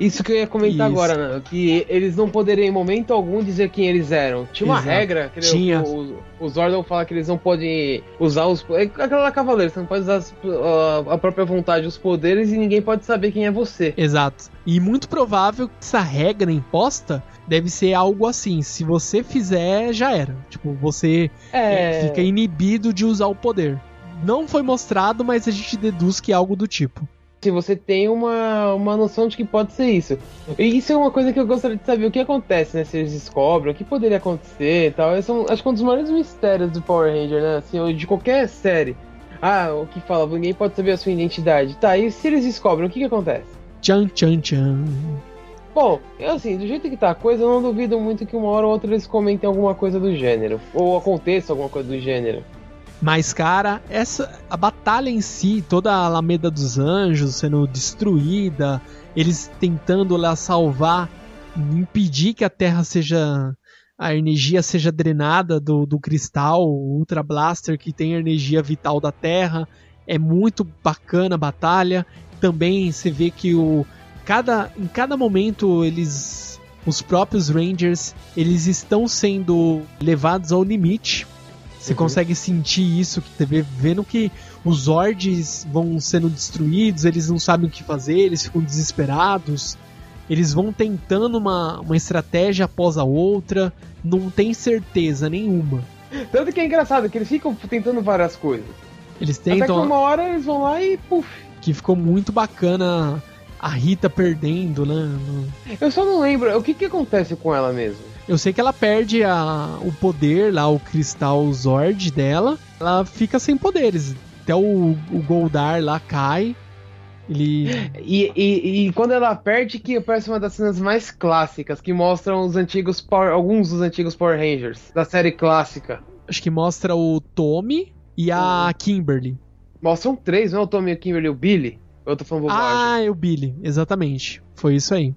Isso que eu ia comentar Isso. agora, né? Que eles não poderiam em momento algum dizer quem eles eram. Tinha uma Exato. regra que Tinha. O, o, o Zordon fala que eles não podem usar os. É aquela lá cavaleiro, você não pode usar a, a própria vontade, os poderes, e ninguém pode saber quem é você. Exato. E muito provável que essa regra imposta deve ser algo assim. Se você fizer, já era. Tipo, você É. fica inibido de usar o poder. Não foi mostrado, mas a gente deduz que é algo do tipo. Se você tem uma, uma noção de que pode ser isso. E isso é uma coisa que eu gostaria de saber. O que acontece, né? Se eles descobrem, o que poderia acontecer e tal. Esse é um, acho que é um dos maiores mistérios do Power Ranger, né? Assim, ou de qualquer série. Ah, o que fala, ninguém pode saber a sua identidade. Tá, e se eles descobrem, o que que acontece? Tchan, tchan, tchan. Bom, eu, assim, do jeito que tá a coisa, eu não duvido muito que uma hora ou outra eles comentem alguma coisa do gênero. Ou aconteça alguma coisa do gênero. Mas, cara, essa a batalha em si, toda a Alameda dos Anjos sendo destruída, eles tentando lá salvar, impedir que a Terra seja. a energia seja drenada do, do cristal Ultra Blaster que tem a energia vital da Terra. É muito bacana a batalha. Também você vê que o. Cada, em cada momento eles. Os próprios Rangers eles estão sendo levados ao limite você Uhum. consegue sentir isso, que vê- vendo que os Zords vão sendo destruídos, eles não sabem o que fazer, eles ficam desesperados, eles vão tentando uma, uma estratégia após a outra, não tem certeza nenhuma. Tanto que é engraçado, que eles ficam tentando várias coisas. Eles Até que tentam. uma hora eles vão lá e puf. Que ficou muito bacana a Rita perdendo, né? Eu só não lembro, o que que acontece com ela mesmo? Eu sei que ela perde a, o poder lá, o cristal Zord dela. Ela fica sem poderes. Até o, o Goldar lá cai. Ele. E, e, e quando ela perde, que parece uma das cenas mais clássicas, que mostram os antigos Power, alguns dos antigos Power Rangers, da série clássica. Acho que mostra o Tommy e a Kimberly. Mostram três, não é o Tommy, o Kimberly e o Billy? Eu tô falando bobagem. Ah, é o Billy, exatamente. Foi isso aí.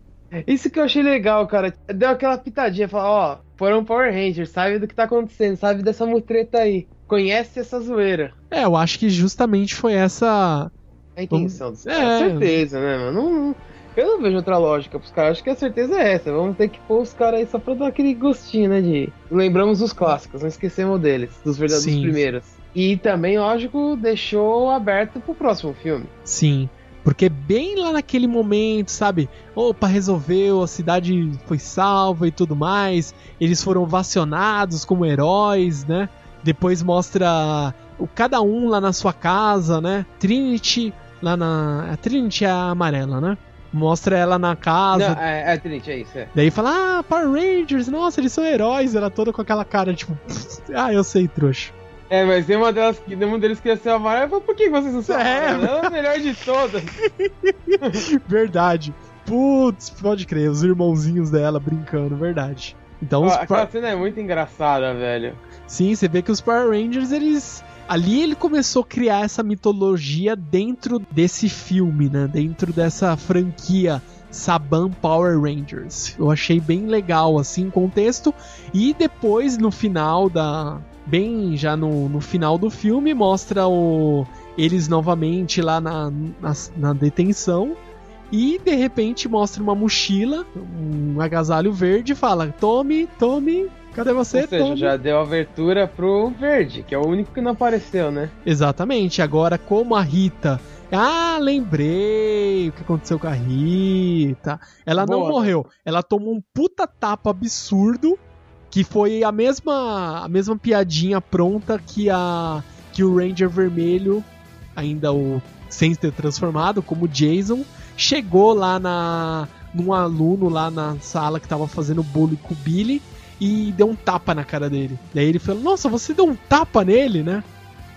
Isso que eu achei legal, cara. Deu aquela pitadinha, falar, ó, foram Power Rangers, sabe do que tá acontecendo, sabe dessa mutreta aí. Conhece essa zoeira. É, eu acho que justamente foi essa. A intenção dos É. caras. Certeza, né, mano? Não, eu não vejo outra lógica pros caras. Acho que a certeza é essa. Vamos ter que pôr os caras aí só pra dar aquele gostinho, né? De. Lembramos dos clássicos, não esquecemos deles, dos verdadeiros Sim. primeiros. E também, lógico, deixou aberto pro próximo filme. Sim. Porque bem lá naquele momento, sabe? Opa, resolveu, a cidade foi salva e tudo mais. Eles foram vacionados como heróis, né? Depois mostra o cada um lá na sua casa, né? Trinity lá na. A Trinity é a amarela, né? Mostra ela na casa. Não, é, é Trinity, é isso, é. Daí fala, ah, Power Rangers, nossa, eles são heróis. Ela toda com aquela cara, tipo, [LAUGHS] ah, eu sei, trouxa. É, mas tem uma delas que um deles queria ser amarelo. Eu falei, por que vocês não são É. amarelos? Ela é a melhor de todas. [LAUGHS] Verdade. Putz, pode crer, os irmãozinhos dela brincando, verdade. Então, Ó, os aquela cena é muito engraçada, velho. sim, você vê que os Power Rangers, eles. Ali ele começou a criar essa mitologia dentro desse filme, né? Dentro dessa franquia Saban Power Rangers. Eu achei bem legal, assim, o contexto. E depois, no final da. Bem já no, no final do filme, mostra o, eles novamente lá na, na, na detenção. E de repente mostra uma mochila, um agasalho verde e fala: Tome, tome, cadê você? Ou seja, Tome." já deu abertura pro verde, que é o único que não apareceu, né? Exatamente. Agora, como a Rita. Ah, lembrei o que aconteceu com a Rita. Ela não Boa, né? morreu. Ela tomou um puta tapa absurdo. Que foi a mesma, a mesma piadinha pronta que a que o Ranger Vermelho, ainda o sem ter transformado, como Jason, chegou lá na num aluno lá na sala que tava fazendo bullying com o Billy e deu um tapa na cara dele. Daí ele falou: "Nossa, você deu um tapa nele, né?"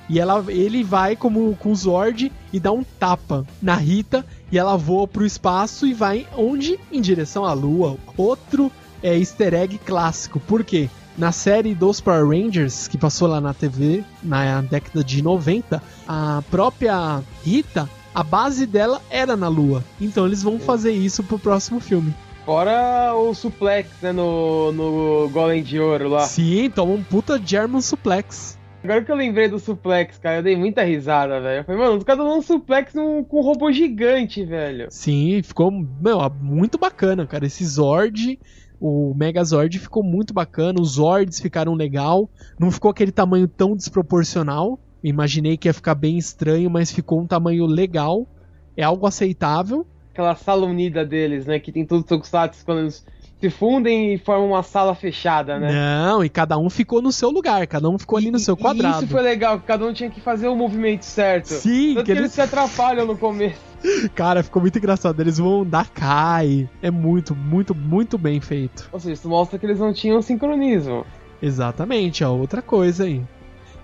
E ela, ele vai como com o Zord e dá um tapa na Rita e ela voa pro espaço e vai onde? Em direção à Lua. Outro é, easter egg clássico. Por quê? Na série dos Power Rangers, que passou lá na TV na década de 90, a própria Rita, a base dela era na Lua. Então eles vão fazer isso pro próximo filme. Fora o suplex, né, no, no Golem de Ouro lá. Sim, toma um puta German Suplex. Agora que eu lembrei do suplex, cara, eu dei muita risada, velho. Eu falei, mano, os caras dando um suplex num- com um robô gigante, velho. Sim, ficou meu, muito bacana, cara. Esse Zord, o Megazord ficou muito bacana, os Zords ficaram legal, não ficou aquele tamanho tão desproporcional. Imaginei que ia ficar bem estranho, mas ficou um tamanho legal. É algo aceitável. Aquela sala unida deles, né, que tem todos os tokusatsu quando eles se fundem e formam uma sala fechada, né? Não, e cada um ficou no seu lugar, cada um ficou ali no E- seu quadrado. isso foi legal, que cada um tinha que fazer o movimento certo. Sim, Tanto que que eles eles se atrapalham no começo. Cara, ficou muito engraçado. Eles vão andar, cai. É muito, muito, muito bem feito. Ou seja, isso mostra que eles não tinham sincronismo. Exatamente, ó, outra coisa aí.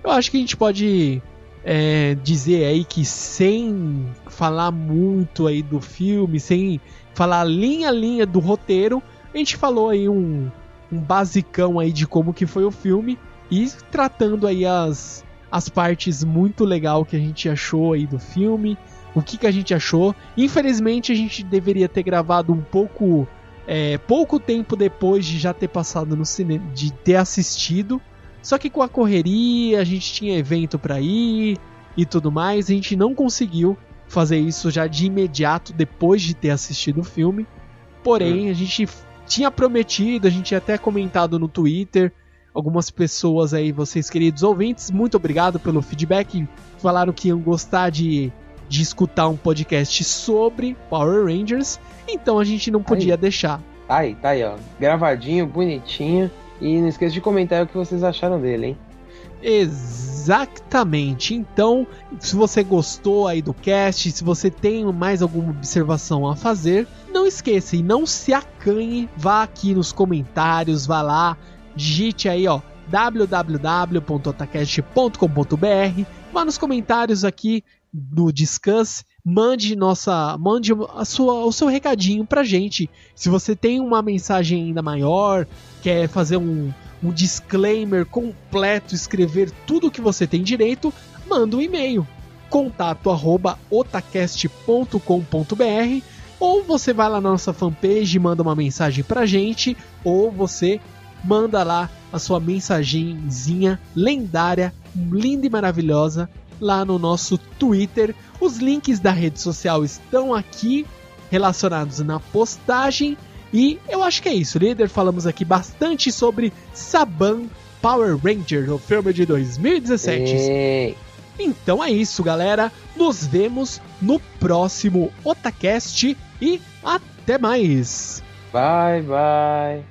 Eu acho que a gente pode é, dizer aí que sem falar muito aí do filme, sem falar linha a linha do roteiro, a gente falou aí um, um basicão aí de como que foi o filme e tratando aí as, as partes muito legal que a gente achou aí do filme, o que, que a gente achou. Infelizmente a gente deveria ter gravado um pouco é, pouco tempo depois de já ter passado no cinema, de ter assistido. Só que com a correria, a gente tinha evento para ir e tudo mais, a gente não conseguiu fazer isso já de imediato depois de ter assistido o filme. Porém, a gente tinha prometido, a gente tinha até comentado no Twitter. Algumas pessoas aí, vocês queridos ouvintes, muito obrigado pelo feedback. Falaram que iam gostar de, de escutar um podcast sobre Power Rangers. Então a gente não podia deixar. Tá aí, tá aí, ó. Gravadinho, bonitinho. E não esqueça de comentar o que vocês acharam dele, hein? Exatamente. Então, se você gostou aí do cast, se você tem mais alguma observação a fazer, não esqueça e não se acanhe, vá aqui nos comentários, vá lá, digite aí, ó, www.otacast.com.br, vá nos comentários aqui do Discuss, mande nossa, mande a sua, o seu recadinho pra gente. Se você tem uma mensagem ainda maior, quer fazer um, um disclaimer completo, escrever tudo que você tem direito, manda um e-mail contato arroba otacast.com.br ou você vai lá na nossa fanpage e manda uma mensagem pra gente, ou você manda lá a sua mensagenzinha lendária, linda e maravilhosa lá no nosso Twitter. Os links da rede social estão aqui relacionados na postagem. E eu acho que é isso, líder. Falamos aqui bastante sobre Saban Power Ranger, o filme de 2017. Ei, Então é isso, galera. Nos vemos no próximo Otacast e até mais. Bye, bye.